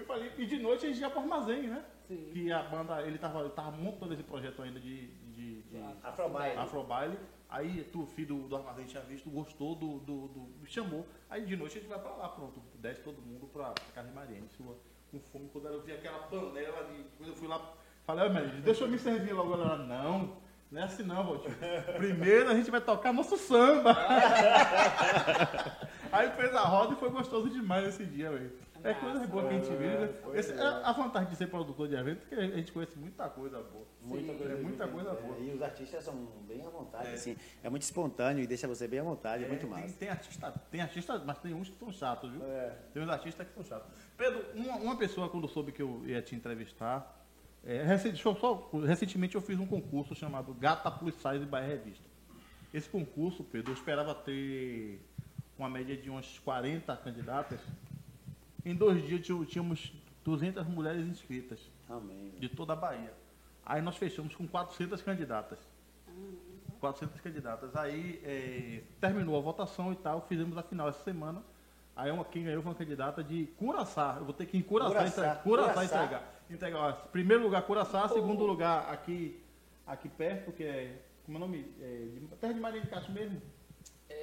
foi ali. E de noite a gente ia pro armazém, né? Sim. Que a banda, ele tava, ele tava montando esse projeto ainda de, de, de Afrobaile. Afrobaile. Aí tu, filho do, do armazém, tinha visto, gostou do, do, do- chamou. Aí de noite a gente vai pra lá, pronto. Desce todo mundo pra, pra casa de. Sua, com fome. Quando eu vi aquela panela de. Quando eu fui lá, falei, Mariane, deixa eu me servir logo. Ela, não. Não é assim não, Valtinho. Primeiro a gente vai tocar nosso samba. Aí fez a roda e foi gostoso demais esse dia, velho. É coisa boa que a gente vive. né? Esse- é a vantagem de ser produtor de evento é que a gente conhece muita coisa boa. Muita Sim. coisa, É muita coisa boa. E os artistas são bem à vontade, assim. É muito espontâneo e deixa você bem à vontade, é, muito tem, massa. tem artista, tem artista, mas tem uns que são chatos, viu? É. Tem uns artistas que são chatos. Pedro, uma, uma pessoa quando soube que eu ia te entrevistar, é, recen- deixa eu só- recentemente eu fiz um concurso chamado Gata Plus Size by Revista. Esse concurso, Pedro, eu esperava ter uma média de umas 40 candidatas. Em dois dias tínhamos- tínhamos 200 mulheres inscritas Amém. de toda a Bahia. Aí nós fechamos com 400 candidatas. 400 candidatas. Aí eh, terminou a votação e tal, fizemos a final essa semana. Aí uma, quem ganhou foi uma candidata de Curaçá. Eu vou ter que ir em Curaçá, Curaçá, entregar. Curaçá, entregar. entregar. primeiro lugar Curaçá, segundo lugar aqui, aqui perto, que é. Como é o nome? É, de, terra de Maria de Castro mesmo.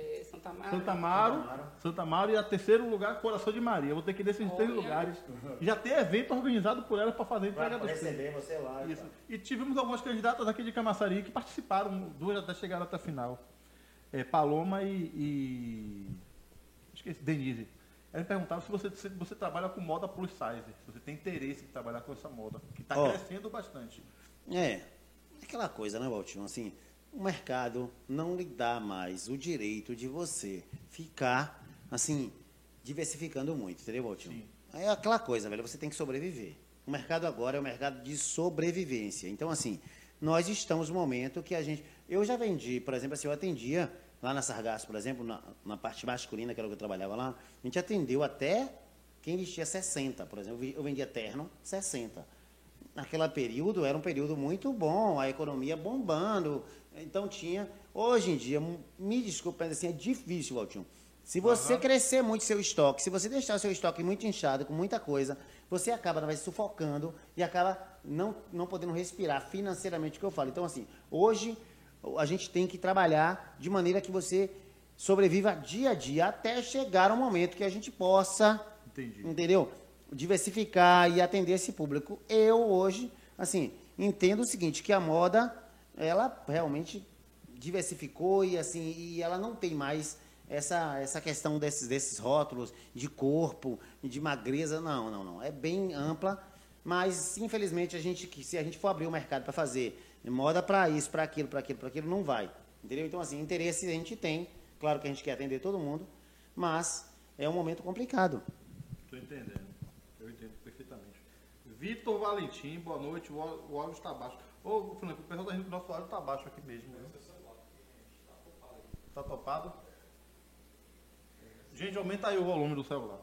É, Santa Amaro. Santa Amaro, Santa Amaro. E a terceiro lugar, Coração de Maria. Vou ter que ir nesses três lugares. Já tem evento organizado por ela para fazer entrega receber você lá. e Isso. E tivemos algumas candidatas aqui de Camaçari que participaram, duas até chegaram até a final. É, Paloma e, e- Esqueci, Denise. Elas me perguntaram se você, se você trabalha com moda plus size, se você tem interesse em trabalhar com essa moda, que está Ó. crescendo bastante. É, aquela coisa, né, Valtinho? Assim, o mercado não lhe dá mais o direito de você ficar, assim, diversificando muito, entendeu, Valtinho? É aquela coisa, velho, você tem que sobreviver. O mercado agora é o mercado de sobrevivência. Então, assim, nós estamos no momento que a gente. Eu já vendi, por exemplo, assim, eu atendia lá na Sargasso, por exemplo, na, na parte masculina, que era o que eu trabalhava lá, a gente atendeu até quem vestia 60, por exemplo. Eu vendia terno 60 naquele período era um período muito bom, a economia bombando. Então tinha. Hoje em dia, me desculpe, mas assim, é difícil, Valtinho. Se você crescer muito seu estoque, se você deixar seu estoque muito inchado, com muita coisa, você acaba verdade, sufocando e acaba não, não podendo respirar financeiramente, o que eu falo. Então, assim, hoje a gente tem que trabalhar de maneira que você sobreviva dia a dia até chegar um momento que a gente possa Entendi. entendeu? Diversificar e atender esse público. Eu hoje, assim, entendo o seguinte, que a moda, ela realmente diversificou e assim, e ela não tem mais essa, essa questão desses, desses rótulos de corpo, de magreza, não, não, não. É bem ampla, mas infelizmente a gente, se a gente for abrir o mercado para fazer moda para isso, para aquilo, para aquilo, para aquilo, não vai. Entendeu? Então, assim, interesse a gente tem, claro que a gente quer atender todo mundo, mas é um momento complicado. Estou entendendo. Eu entendo perfeitamente. Vitor Valentim, boa noite. O áudio o áudio está baixo. Ô, o pessoal tá rindo que o nosso áudio está baixo aqui mesmo. Né? Tá topado? Gente, aumenta aí o volume do celular.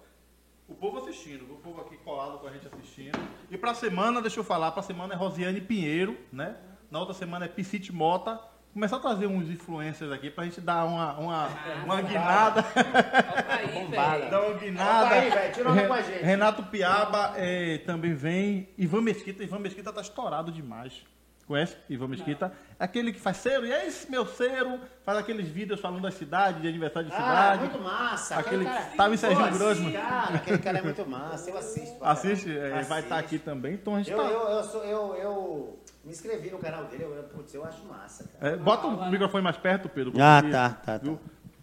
O povo assistindo, o povo aqui colado com a gente assistindo. E pra semana, deixa eu falar, pra semana é Rosiane Pinheiro, né? Na outra semana é Piscite Mota. Começar a trazer uns influencers aqui pra gente dar uma, uma, uma guinada. Opa aí, Bombada. velho. Dar uma guinada. Opa aí, gente. Renato Piaba eh, também vem. Ivan Mesquita. Ivan Mesquita tá estourado demais. Conhece Ivan Mesquita? Aquele que faz cero. E é esse meu cero. Faz aqueles vídeos falando da cidade, de aniversário de Ah, cidade. muito massa. Aquele cara, tava em Serginho Pô, Grossman. Cara, aquele cara é muito massa. Eu assisto. Assiste, eh, vai estar Assisto. aqui também. Então a gente Eu, tá. eu, eu, sou, eu, eu me inscrevi no canal dele. Eu, putz, eu acho massa, cara. Eh, bota o Aula. microfone mais perto, Pedro. Ah, tá, tá, tá. viu?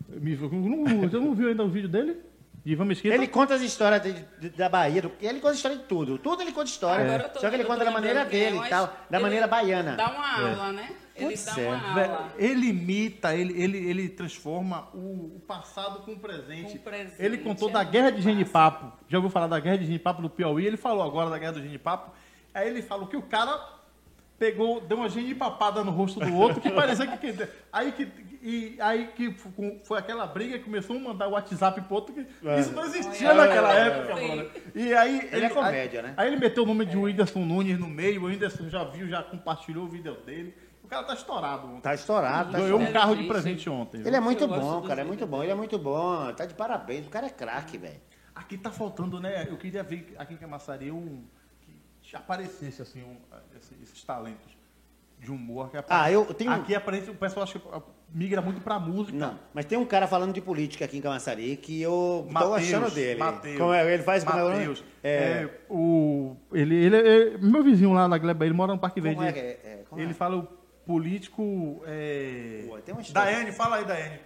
Me- não- Você não viu ainda o vídeo dele? De Ivan Mesquita? Ele conta as histórias de- de- da Bahia, do, ele conta história de tudo. Tudo ele conta história. Tô- Só que ele conta da maneira é, dele e tal. Da maneira baiana. Dá uma aula, né? Ele dá é. uma aula. Ele imita, ele, ele, ele transforma o, o passado com o presente. Com o presente, Ele contou é da guerra de Genipapo. Já ouviu falar da guerra de Genipapo do Piauí? Ele falou agora da guerra do Genipapo. Aí ele falou que o cara pegou, deu uma genipapada no rosto do outro, que parecia que. que- aí que. E aí que foi aquela briga que começou a mandar o WhatsApp pro outro, que isso não existia Olha, naquela é, época, mano. E aí. Ele é comédia, aí, né? Aí ele meteu o nome de Whindersson Nunes no meio, o Whindersson já viu, já compartilhou o vídeo dele. O cara tá estourado. ontem. Tá estourado, tá Ganhou um carro de presente ontem. viu? Ele é muito bom, cara. É muito bom. Ele é muito bom. Tá de parabéns. O cara é craque, velho. Aqui tá faltando, né? Eu queria ver aqui em Camaçari um. Aparecesse assim, um, esses, esses talentos de humor. Que Ah, eu tenho- Aqui aparece, o pessoal acho que migra muito pra música. Não, mas tem um cara falando de política aqui em Camaçari que eu tô Mateus, achando dele. Mateus, Como é? Ele faz como é? Mateus. É, É, o, ele, ele é meu vizinho lá na Gleba, ele mora no Parque Verde. é é? É, ele fala o político. É... Pô, tem. Daiane, fala aí, Daiane.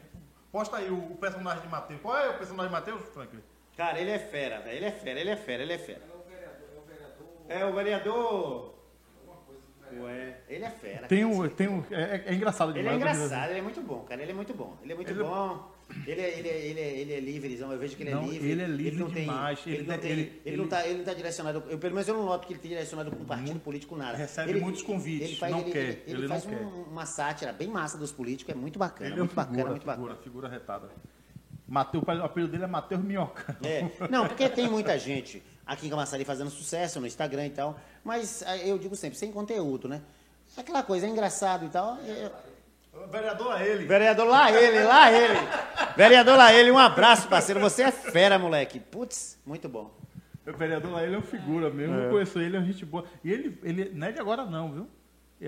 Posta aí o, o personagem de Mateus. Qual é o personagem de Mateus, Franklin? Cara, ele é fera, velho. Ele é fera, ele é fera, ele é fera. É o vereador. Ué, ele é fera. Tem um. Tem um é, é engraçado Ele é demais. engraçado, ele é muito bom, cara. Ele é muito bom. Ele é muito Ele é- bom. Ele é, ele, é, ele, é, ele é livrezão, eu vejo que ele Não, é livre. ele é livre não tem, demais. Ele, Ele não tem- tem, ele- ele, não tá, ele não tá direcionado. Eu, pelo menos eu não noto que ele tem direcionado com um partido político nada. Recebe Ele- muitos convites, ele faz, não ele, quer, Ele, ele não faz quer. um- uma sátira bem massa dos políticos, é muito bacana. Ele é muito uma bacana, figura, muito bacana. figura, figura retada. Mateus, o apelido dele é Mateus Minhoca. É. Não, porque tem muita gente aqui em Camaçari fazendo sucesso no Instagram e tal, mas ah, eu digo sempre, sem conteúdo, né? Aquela coisa, é engraçado e tal. é- Vereador a ele. Vereador lá ele, lá ele. Vereador lá ele, um abraço, parceiro. Você é fera, moleque. Putz, muito bom. O vereador lá, ele é uma figura mesmo. Eu conheço ele, é uma gente boa. E ele, ele não é de agora não, viu?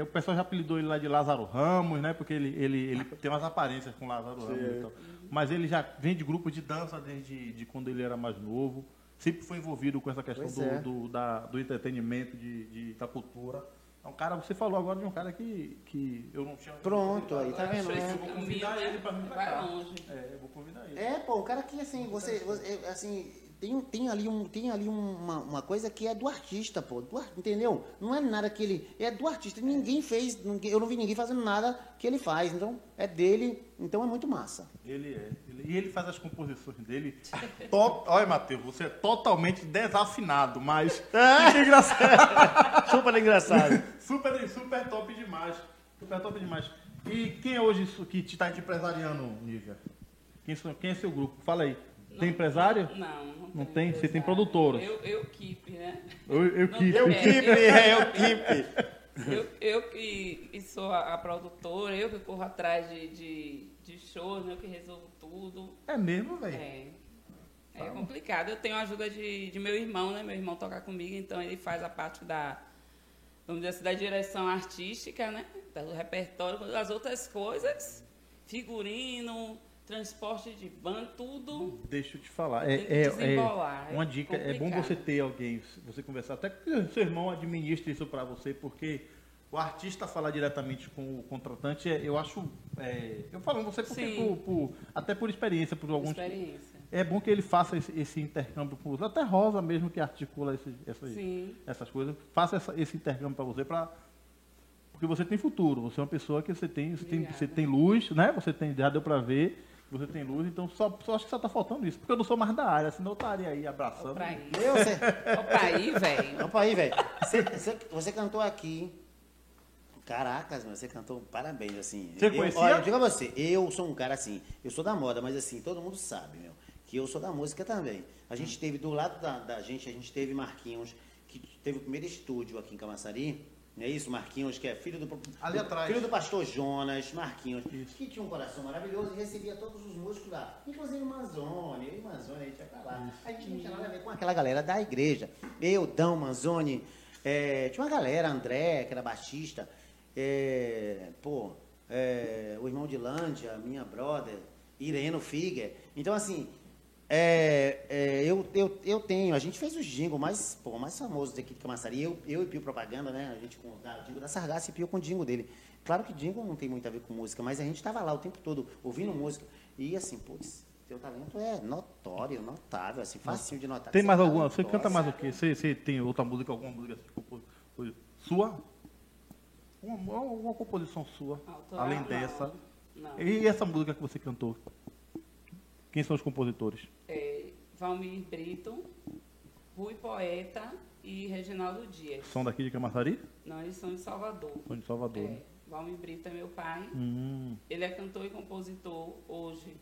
O pessoal já apelidou ele lá de Lázaro Ramos, né? Porque ele, ele, ele tem umas aparências com Lázaro Ramos e tal. Mas ele já vem de grupo de dança desde de quando ele era mais novo. Sempre foi envolvido com essa questão do, é. do, da, do entretenimento, de, de, da cultura. É um cara, você falou agora de um cara que, que eu não tinha. Pronto, aí tá vendo? Esse né? vou convidar ele pra vir pra cá. É, eu vou convidar ele. É, pô, o cara que assim, você, você é, assim, tem, tem ali, um, tem ali uma, uma coisa que é do artista, pô, do entendeu? Não é nada que ele, é do artista, ninguém fez, ninguém- eu não vi ninguém fazendo nada que ele faz, então é dele, então é muito massa. Ele é. Ele- e ele faz as composições dele. To- Olha, Matheus, você é totalmente desafinado, mas fica engraçado. Super engraçado. super, super top demais. Super top demais. E quem é hoje isso que está te empresariando, Nívia? Quem, quem é seu grupo? Fala aí. Tem empresário? Não, não, Não tem? Você tem produtoras? Eu, eu keep, né? Eu, eu Não tem. Eu É, keep, eu- é, eu keep. Eu, eu que, que sou a, a produtora, eu que corro atrás de, de, de shows, né? eu que resolvo tudo. É mesmo, velho? É. É complicado. Eu tenho a ajuda de, de meu irmão, né? Meu irmão toca comigo, então ele faz a parte da, vamos dizer assim, da direção artística, né? Do repertório, das outras coisas, figurino, transporte de van, tudo. Deixa eu te falar. É, é- é é uma dica. É bom complicado. você ter alguém, você conversar. Até que o seu irmão administre isso para você, porque o artista falar diretamente com o contratante, é- eu acho. é, eu falo você porque por, por- até por experiência, por alguns. Experiência. É bom que ele faça esse, esse intercâmbio com você. Até Rosa mesmo que articula esse- essas, essas coisas. Faça essa- esse intercâmbio para você, pra, porque você tem futuro. Você é uma pessoa que você tem, você tem, você tem luz, né? Você tem, já deu para ver. Você tem luz, então só, só acho que só tá faltando isso. Porque eu não sou mais da área, senão eu estaria aí abraçando. Pra aí. Velho. Opa aí, velho. Você, você- você cantou aqui. Caracas, meu, você cantou parabéns, assim. Você eu, conhecia? Olha, eu digo a você, eu sou um cara assim, eu sou da moda, mas assim, todo mundo sabe, meu, que eu sou da música também. A gente teve, do lado da, da gente, a gente teve Marquinhos, que teve o primeiro estúdio aqui em Camaçari, não é isso? Marquinhos, que é filho do, Ali do- atrás. filho do pastor Jonas, Marquinhos, Isso. que tinha um coração maravilhoso e recebia todos os músicos lá, inclusive Manzoni, eu e Manzoni, a gente ia pra lá. A gente não tinha nada a ver com aquela galera da igreja. Eu, Dão, Manzoni, é, tinha uma galera, André, que era baixista, é, pô, é, o irmão de Lândia, minha brother, Ireno Figer. Então, assim, é, é, eu, eu, eu tenho, a gente fez os jingle mais, pô, mais famosos daqui de Camaçari, eu, eu e Pio Propaganda, né? A gente com da, o jingle da Sargaça e Pio com o jingle dele. Claro que jingle não tem muito a ver com música, mas a gente estava lá o tempo todo ouvindo música. E assim, putz, teu talento é notório, notável, assim, facinho de notar. Tem mais é alguma? Você canta mais o quê? Você, você tem outra música, alguma música assim, sua? Uma, uma composição sua, Autoral, além dessa. Não. E essa música que você cantou? Quem são os compositores? É, Valmir Brito, Rui Poeta e Reginaldo Dias. São daqui de Camaçari? Não, eles são de Salvador. São de Salvador. né? É, Valmir Brito é meu pai. Hum, Ele é cantor e compositor hoje.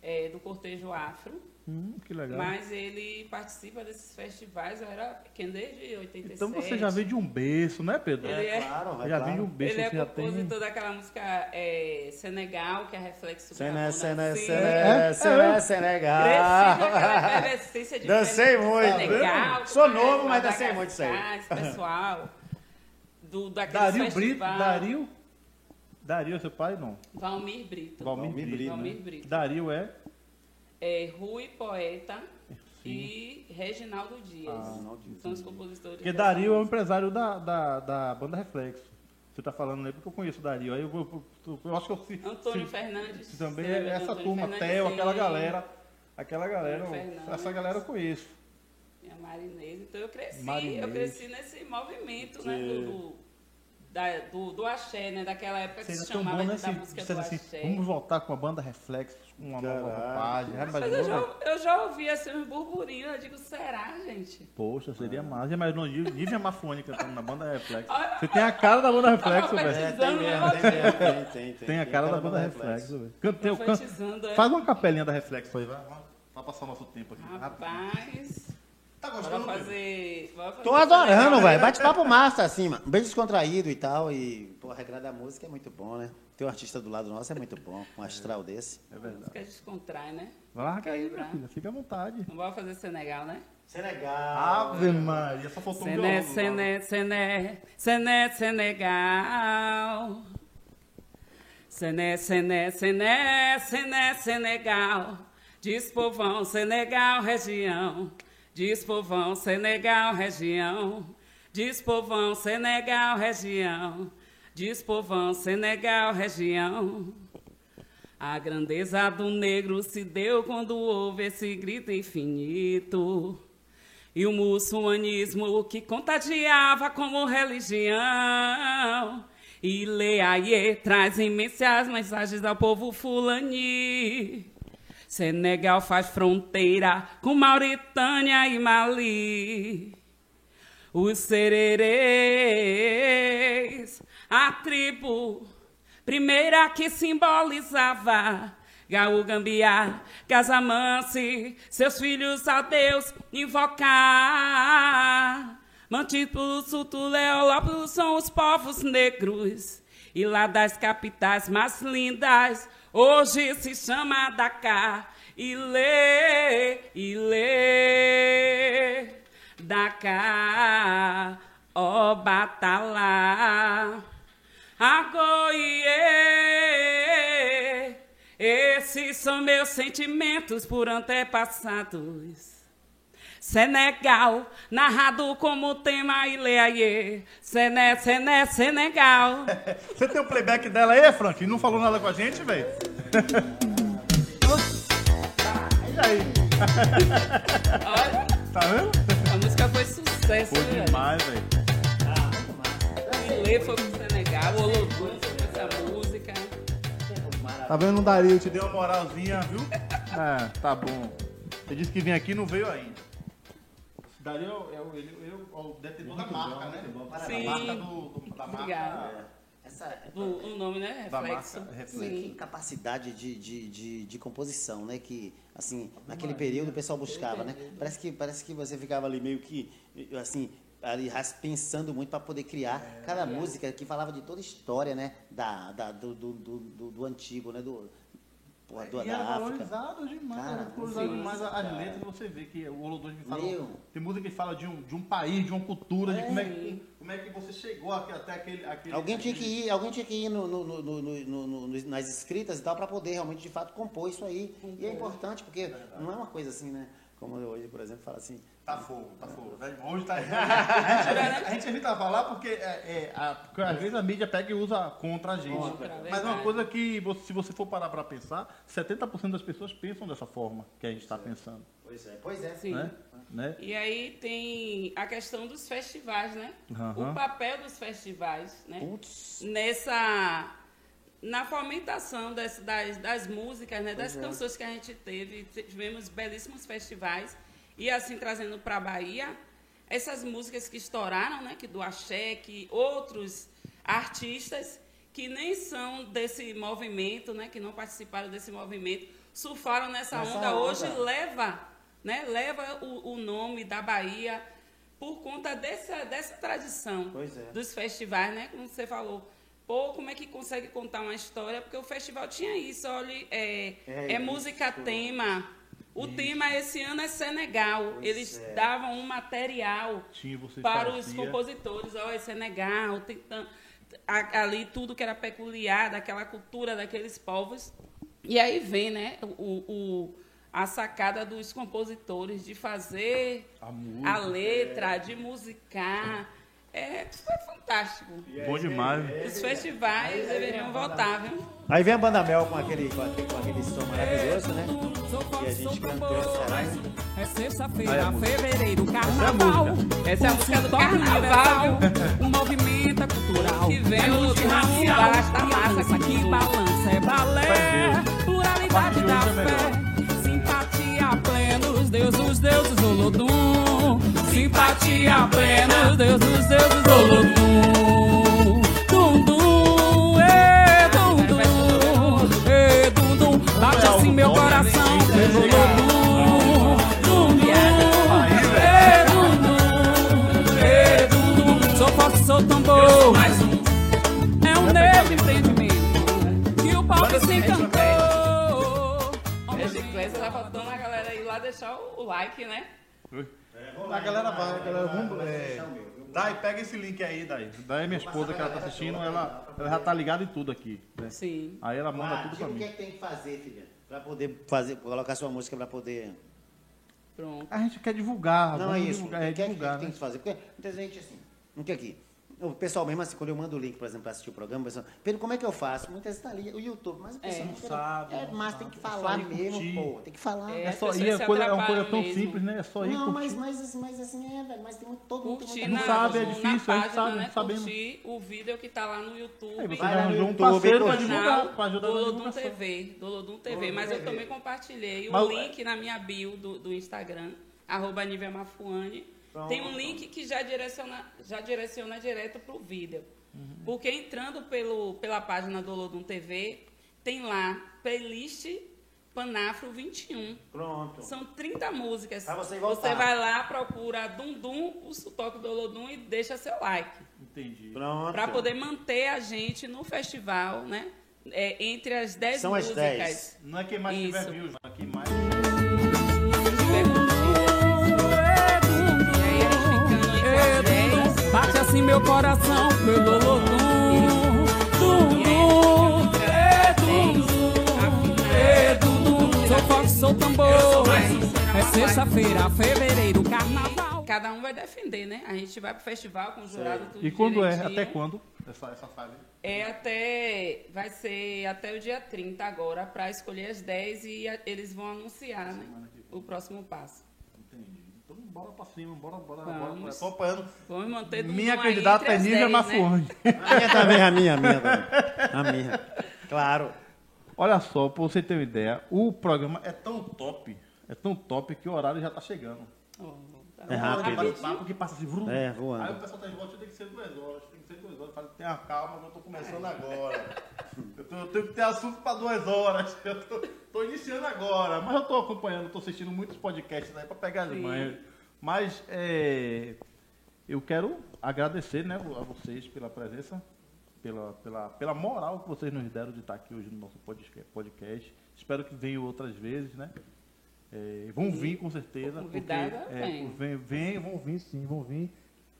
é, do cortejo afro. Hum, que legal. Mas ele participa desses festivais, eu era pequeno desde 87. Então você já veio de um berço, né, Pedro? Ele é- claro, já claro. veio de um berço, Ele é já tem... compositor daquela música é, Senegal, que é reflexo Sené, Sené. Sené, Sené, Senegal. Cresci de Dancei muito. Senegal. Sou com novo, mas dancei muito isso aí. Esse pessoal. Do, Dario Brito. Dario... Dario é seu pai? Não. Valmir Brito. Valmir Valmir Brito. Brito. Valmir Brito. Dario é... É, Rui Poeta e Reginaldo Dias. Ah, São os compositores. Porque Dario é um música. empresário da, da, da banda Reflexo. Você tá falando aí porque eu conheço o Dario. Aí eu, eu, eu- eu acho que eu se, Antônio se- Fernandes. se também é essa Antônio turma? Theo, aquela Sim. galera. Aquela galera, essa galera eu conheço. E a Marinês. Então eu cresci, Marinês. eu cresci nesse movimento, né? Do, da- do, do axé, né? Daquela época que se chamava bom, né? da música do assim, axé. vamos voltar com a banda Reflexo, uma roupagem. Já Mas eu imaginou? já, eu já ouvi assim uns burburinhos, eu digo, será, gente? Poxa, seria massa. Já imaginou Nívia Mafone cantando na banda Reflexo? Você tem a cara da banda Reflexo, velho. É, tem mesmo, tem mesmo, tem, tem, tem. Tem a cara da banda Reflexo, velho. Can- é. Faz uma capelinha da Reflexo aí, vai. Vai passar o nosso tempo aqui. Rapaz, Tá gostando? Fazer... Tô adorando, velho. Bate-papo massa, assim, mano. Bem descontraído e tal. E, a regra da música é muito bom, né? Ter um artista do lado nosso é muito bom. Um astral desse. É verdade. Música descontrai, né? Larga aí, minha filha. Fica à vontade. Não bora fazer Senegal, né? Senegal. Ave Maria, só faltou um Sené, violão. Sené, Sené, Sené, Senegal. Sené, Sené, Sené, Sené, Senegal. Diz povão, Senegal, região. Diz povão, Senegal, região. Diz povão, Senegal, região. Diz povão, Senegal, região. A grandeza do negro se deu quando houve esse grito infinito. E o muçulmanismo que contagiava como religião. E Leaie traz imensas mensagens ao povo fulani. Senegal faz fronteira com Mauritânia e Mali. Os sererês, a tribo primeira que simbolizava Gaú Gambiá, Casamance, seus filhos a Deus invocar. Mantítulo, Sutuleolópolis são os povos negros. E lá das capitais mais lindas, hoje se chama Dakar. Ilê, Ilê, Dakar, ó Batalá. Agoie, esses são meus sentimentos por antepassados. Senegal, narrado como tema Ileaie. Sené, Sené, Senegal. Você tem o playback dela aí, Frank? Não falou nada com a gente, velho? e aí? Olha, Tá vendo? a música foi sucesso, Foi demais, velho. O Ilê foi pra essa música. Tá vendo o Dario? Te deu uma moralzinha, viu? Ah, tá bom. Você disse que vinha aqui e não veio ainda. Dario é é ele, ele é o detentor da marca, né? Sim. Da marca do, do- da marca. Obrigada. Essa, Do, o nome, né? Da Reflexo. marca Reflexo. que Sim. capacidade de, de, de, de composição, né? Que, assim, naquele período o pessoal buscava, né? Parece que, parece que você ficava ali meio que, assim, ali pensando muito para poder criar cada música que falava de toda a história, né? Da, da, do, do, do, do- antigo, né? Do, porra, do, E da era África. valorizado demais, Cara, era valorizado sim, demais sim, as cara. letras, você vê que o Olodum fala. Meu. Tem música que fala de um, de um país, de uma cultura, de É. como é, que, como é que você chegou até, aquele, aquele. Alguém tinha que aquele- ir, alguém tinha que ir no, no- no- no- nas escritas e tal para poder realmente de fato compor isso aí. E é importante porque não é uma coisa assim, né? Como eu hoje, por exemplo, fala assim. Tá fogo, tá fogo. Hoje tá. a gente evita falar porque, é, é, a- porque às vezes a mídia pega e usa contra a gente. Contra, Mas é uma coisa que, você- se você for parar pra pensar, 70% das pessoas pensam dessa forma que a gente está pensando. Pois é, pois é. Sim. Né? né? E aí tem a questão dos festivais, né? Aham. O papel dos festivais, né? Putz. Nessa na fomentação das, das, das músicas, né? das é. canções que a gente teve, tivemos belíssimos festivais e assim trazendo para a Bahia essas músicas que estouraram, né? Que do axé, que outros artistas que nem são desse movimento, né? Que não participaram desse movimento surfaram nessa, Nessa onda, hoje onda. leva, né? Leva o, o nome da Bahia por conta dessa, dessa tradição é. dos festivais, né? Como você falou. Pô, como é que consegue contar uma história? Porque o festival tinha isso, olha, é, É é, música tema. O tema esse ano é Senegal. Pois Eles é. davam um material para os compositores. Esse é Senegal, ali tudo que era peculiar daquela cultura daqueles povos. E aí vem, né, o, o- a sacada dos compositores de fazer A música. a letra, de musicar. É, foi fantástico. Bom demais. Os festivais deveriam voltar, viu? Aí vem a Banda Mel com aquele, com aquele, com aquele som maravilhoso, né? E a gente cantou, será? É sexta-feira, fevereiro, Essa é carnaval. Essa é a música do carnaval. O movimento é cultural. Que vem é o multirracial. basta massa que balança é balé. Pluralidade da é fé. Simpatia plena, os deuses, os deuses, Olodum. Simpatia plena, os deuses, os deuses, Olodum. Dum, dum, ê, dum, dum. Ê, dum, dum. Bate assim meu coração, Olodum. Sou forte, sou tambor. É um novo empreendimento que o pop se encantou. Esse Eclésia tá faltando a galera aí lá deixar o like, né? A galera vai, a galera, vamos, é, Dai, pega esse link aí, Dai. Dai, minha esposa que ela tá assistindo, ela, ela já tá ligada em tudo aqui. né? Sim. Aí ela manda Ah, tudo diga pra o que é mim. que tem que fazer, filha? Pra poder fazer, colocar sua música pra poder. Pronto. A gente quer divulgar, Não, vamos é isso. divulgar, o é que é que divulgar, tem né? que fazer? Porque muita gente assim. Não tem aqui. O pessoal mesmo assim, quando eu mando o link, por exemplo, para assistir o programa, o pessoal, Pedro, como é que eu faço? Muitas vezes tá ali, o YouTube, mas o pessoal não quer- sabe, É, não mas tem que É falar mesmo, curtir. pô. Tem que falar. É, É só ir, é coisa, é uma coisa tão mesmo. simples, né? É só ir não, mas, mas, assim- mas assim é, velho. Mas tem muito, todo mundo Curtir na, sabe, é difícil, a gente sabe, né? sabemos. Curtir o vídeo que tá lá no YouTube. Aí você Vai lá no um YouTube, parceiro pra divulgar, pra ajudar do Lodum. TV, do Lodum TV, mas eu também compartilhei o link na minha bio do, Instagram, arroba Nívia Mafuane. Pronto. Tem um link que já direciona, já direciona direto para o vídeo. Uhum. Porque entrando pelo, pela página do Lodum TV, tem lá playlist Panafro 21. Pronto. São 30 músicas. Pra você voltar. vai lá, procura Dum Dum, o sotoque do Olodum e deixa seu like. Entendi. Pronto. Para poder manter a gente no festival, né? É, entre as 10 São as músicas. 10. Não é quem mais Isso. tiver views, é quem mais. 10. Bate assim meu coração pelo Lodum. Dum, é dum, é. Sou forte, sou tambor. É sexta-feira, fevereiro, carnaval. Cada um vai defender, né? A gente vai pro festival com o jurado tudo E quando é? direitinho. Até quando? Essa, essa fase. É até. Vai ser até o dia 30 agora, para escolher as 10 e a- eles vão anunciar, né? O próximo passo. Bora pra cima, bora, bora, Vamos. bora. Apoiando. Vamos manter Minha candidata é Nívia 10, né? Mafuane. A minha também, a minha, a minha também. A minha. Claro. Olha só, pra você ter uma ideia, o programa é tão top, é tão top que o horário já tá chegando. Tá É rápido. Papo que passa assim, vrum. É, Aí o voando. pessoal tá de volta, tem que ser duas horas, tem que ser duas horas. Eu falo, tenha calma, eu tô começando agora. Eu, tô- eu tenho que ter assunto pra duas horas. Eu tô, tô iniciando agora, mas eu tô acompanhando, tô assistindo muitos podcasts aí pra pegar as manhas. Mas é, eu quero agradecer né, a vocês pela presença, pela, pela, pela moral que vocês nos deram de estar aqui hoje no nosso podca- podcast. Espero que venham outras vezes, né? É, vão vir com certeza. porque, Convidada, é, vem. vem, vem, vão vir sim, vão vir.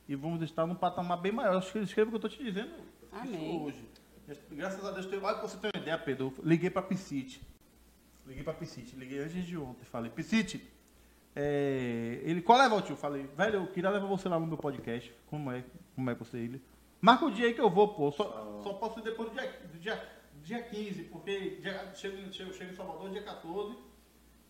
E vamos estar num patamar bem maior. Acho que escreva o que eu estou te dizendo Amém. hoje. Graças a Deus, tenho- olha pra você ter uma ideia, Pedro. Liguei para Piscite. Liguei para Piscite. Liguei antes de ontem. Falei, Piscite, é, ele, qual é, Valtinho? Falei, velho, eu queria levar você lá no meu podcast. Como é, como é que você ele? Marca o dia aí que eu vou, pô. Só, só posso ir depois do dia, do dia, dia 15, porque dia, chego, em- chego, chego em Salvador dia 14.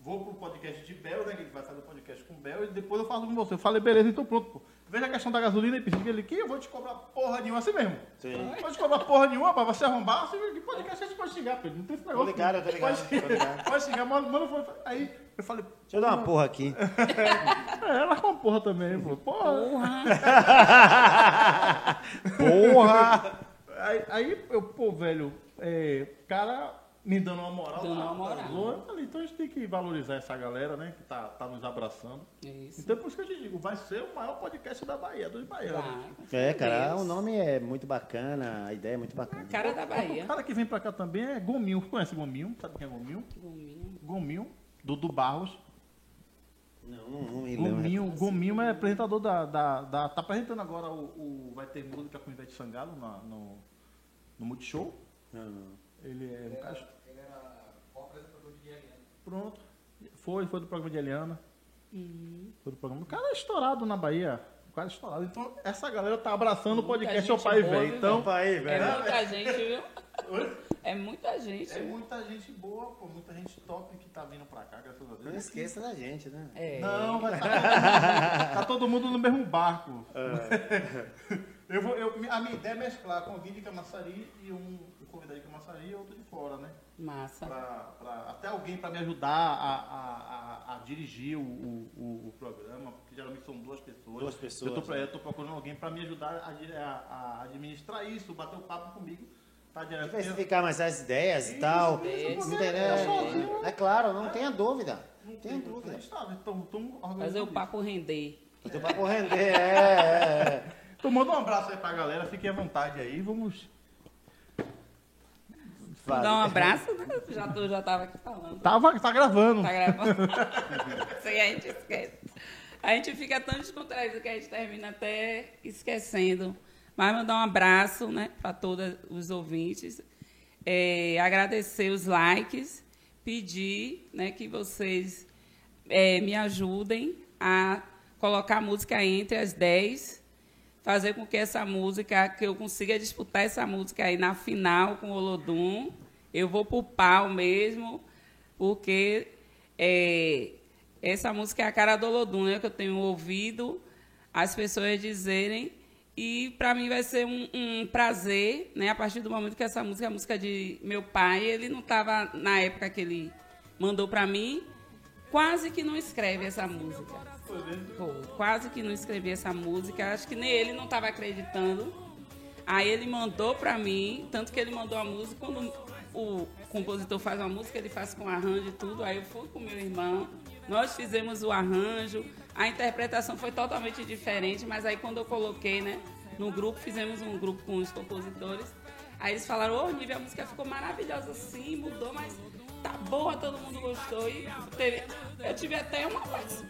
Vou pro podcast de Bel, né? Que gente vai fazer o podcast com o Bel e depois eu faço com você. Eu falei, beleza, então pronto, pô. Veja a questão da gasolina e Piscite. Ele, que eu vou te cobrar porra nenhuma assim mesmo. Sim. Não pode cobrar porra nenhuma, pra você arrombar. Você, que podcast a gente pode xingar, Pedro. Não tem esse negócio. ligado, eu tô ligado, Pode, tô ligado. pode xingar, mano, mano foi. Aí eu falei. Deixa eu dar uma porra aqui. É, ela com uma porra também, pô. Porra. Porra! Aí, aí eu, pô, velho, é, cara me dando uma moral. Dando uma moral. tá zoando, Eu falei, então que valorizar essa galera, né? Que tá, tá nos abraçando. Isso. Então, por isso que eu te digo, vai ser o maior podcast da Bahia, dos baianos. Com É, cara, Deus. o nome é muito bacana, a ideia é muito bacana. Cara da O Bahia. cara que vem pra cá também é Gominho. Conhece Gominho? Sabe quem é Gominho? Gominho. Gominho, Dudu Barros. Não, não, me lembro. Gominho, Gominho é apresentador da, da, da- Tá apresentando agora o, o- Vai ter música com o Ivete Sangalo na- no, no Multishow. Não, não. Ele é um. Ele era co-apresentador de Eliana. Pronto. Foi, foi do programa de Eliana. Foi do programa. O cara é estourado na Bahia. É estourado. Então, essa galera tá abraçando o podcast ao pai boa, velho. viu, Então, Opa aí, É velho. muita gente, viu? É muita gente. é muita gente boa, pô, muita gente top que tá vindo pra cá, graças a Não Deus. esqueça da gente, né? É. Não, mas tá, tá todo mundo no mesmo barco. eu vou, eu, a minha ideia é mesclar com alguém de Camaçari e um, um convidado de Camaçari e outro de fora, né? Massa. Pra, pra- até alguém para me ajudar a, a, a, a dirigir o, o, o- o programa, porque geralmente são duas pessoas. Duas pessoas, Eu pra- né? procurando alguém para me ajudar a, di- a- a administrar isso, bater o papo comigo. Tá. Diversificar mais as ideias e Isso, tal. isso, porque Entendeu? eu sozinho- É claro, não tenha dúvida. Não tenha tem dúvida. A gente tá, então, Fazer o papo render. Então, pra corrender, é, é, é. Então manda um abraço aí pra galera, fiquem à vontade aí, vamos. Fala. Dar um abraço, né? Já, tô, já tava aqui falando. Tava, tá gravando. Tá gravando? Isso aí a gente esquece. A gente fica tão descontraído que a gente termina até esquecendo. Mas mandar um abraço né, para todos os ouvintes. É, agradecer os likes. Pedir né, que vocês é, me ajudem a colocar a música entre as 10 fazer com que essa música, que eu consiga disputar essa música aí na final com o Olodum. Eu vou pro pau mesmo, porque é, essa música é a cara do Olodum, né? Que eu tenho ouvido as pessoas dizerem. E para mim vai ser um, um prazer, né? A partir do momento que essa música é a música de meu pai, ele não estava na época que ele mandou para mim, quase que não escreve essa música. Pô, quase que não escrevi essa música. Acho que nem ele não estava acreditando. Aí ele mandou para mim, tanto que ele mandou a música. Quando o compositor faz uma música, ele faz com arranjo e tudo. Aí eu fui com meu irmão, nós fizemos o arranjo. A interpretação foi totalmente diferente, mas aí quando eu coloquei, né, no grupo, fizemos um grupo com os compositores. Aí eles falaram, ô, Nívia, a música ficou maravilhosa assim, mudou, mas tá boa, todo mundo gostou. E teve- eu tive até uma,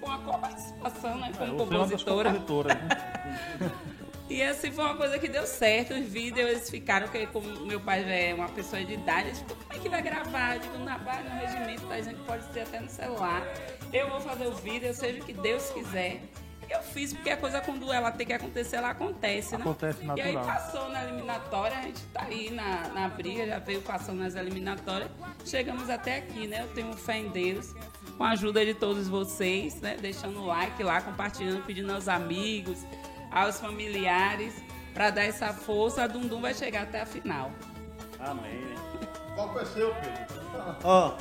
uma co-participação, né, como é das compositora. compositoras, né? E assim foi uma coisa que deu certo. Os vídeos eles ficaram, porque como meu pai já é uma pessoa de idade, eles ficou, como é que vai gravar? Eu digo, na base, no regimento da gente pode ser até no celular. Eu vou fazer o vídeo, seja o que Deus quiser. Eu fiz, porque a coisa quando ela tem que acontecer, ela acontece, né? Acontece E aí natural. passou na eliminatória, a gente tá aí na, na briga, já veio passando nas eliminatórias. Chegamos até aqui, né? Eu tenho fé em Deus, com a ajuda de todos vocês, né? Deixando o like lá, compartilhando, pedindo aos amigos, aos familiares, para dar essa força. A Dundum vai chegar até a final. Amém. Qual foi o seu, Pedro? Ó,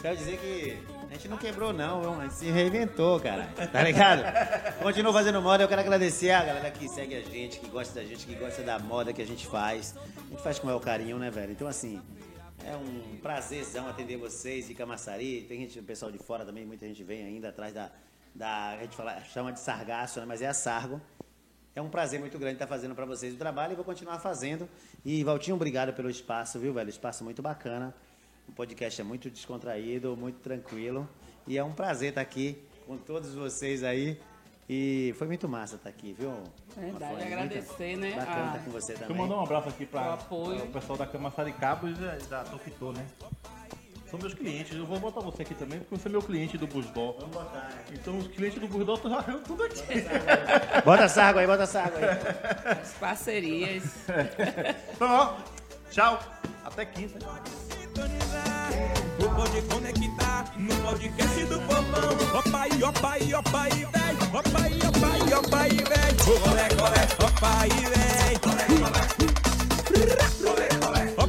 quero dizer que a gente não quebrou, não, gente se reinventou, cara. Tá ligado? Continua fazendo moda. Eu quero agradecer a galera que segue a gente, que gosta da gente, que gosta da moda que a gente faz. A gente faz com o maior carinho, né, velho? Então, assim, é um prazerzão atender vocês de Camaçari. Tem gente, o pessoal de fora também, muita gente vem ainda atrás da. da a gente fala, chama de sargaço, né? Mas é a sargo. É um prazer muito grande estar fazendo para vocês o trabalho e vou continuar fazendo. E Valtinho, obrigado pelo espaço, viu, velho? Espaço muito bacana. O podcast é muito descontraído, muito tranquilo. E é um prazer estar aqui com todos vocês aí. E foi muito massa estar aqui, viu? Verdade, Foi agradecer, muito né, Bacana a- estar com você Deixa eu também. mandar um abraço aqui para o pessoal da Camaçari Cabos e da, da Tofitô, né? São meus clientes. Eu vou botar você aqui também, porque você é meu cliente do Busbol. Vamos botar, né? Então os clientes do Busbol estão jogando tudo aqui. Bota sargo aí, bota sargo aí. As parcerias. Então, ó, tchau. Até quinta sintonizar. Tu pode conectar no podcast do povão. Opa aí, opa aí, opa aí, véi. Opa o opa aí, opa aí, véi. Olé, olé, opa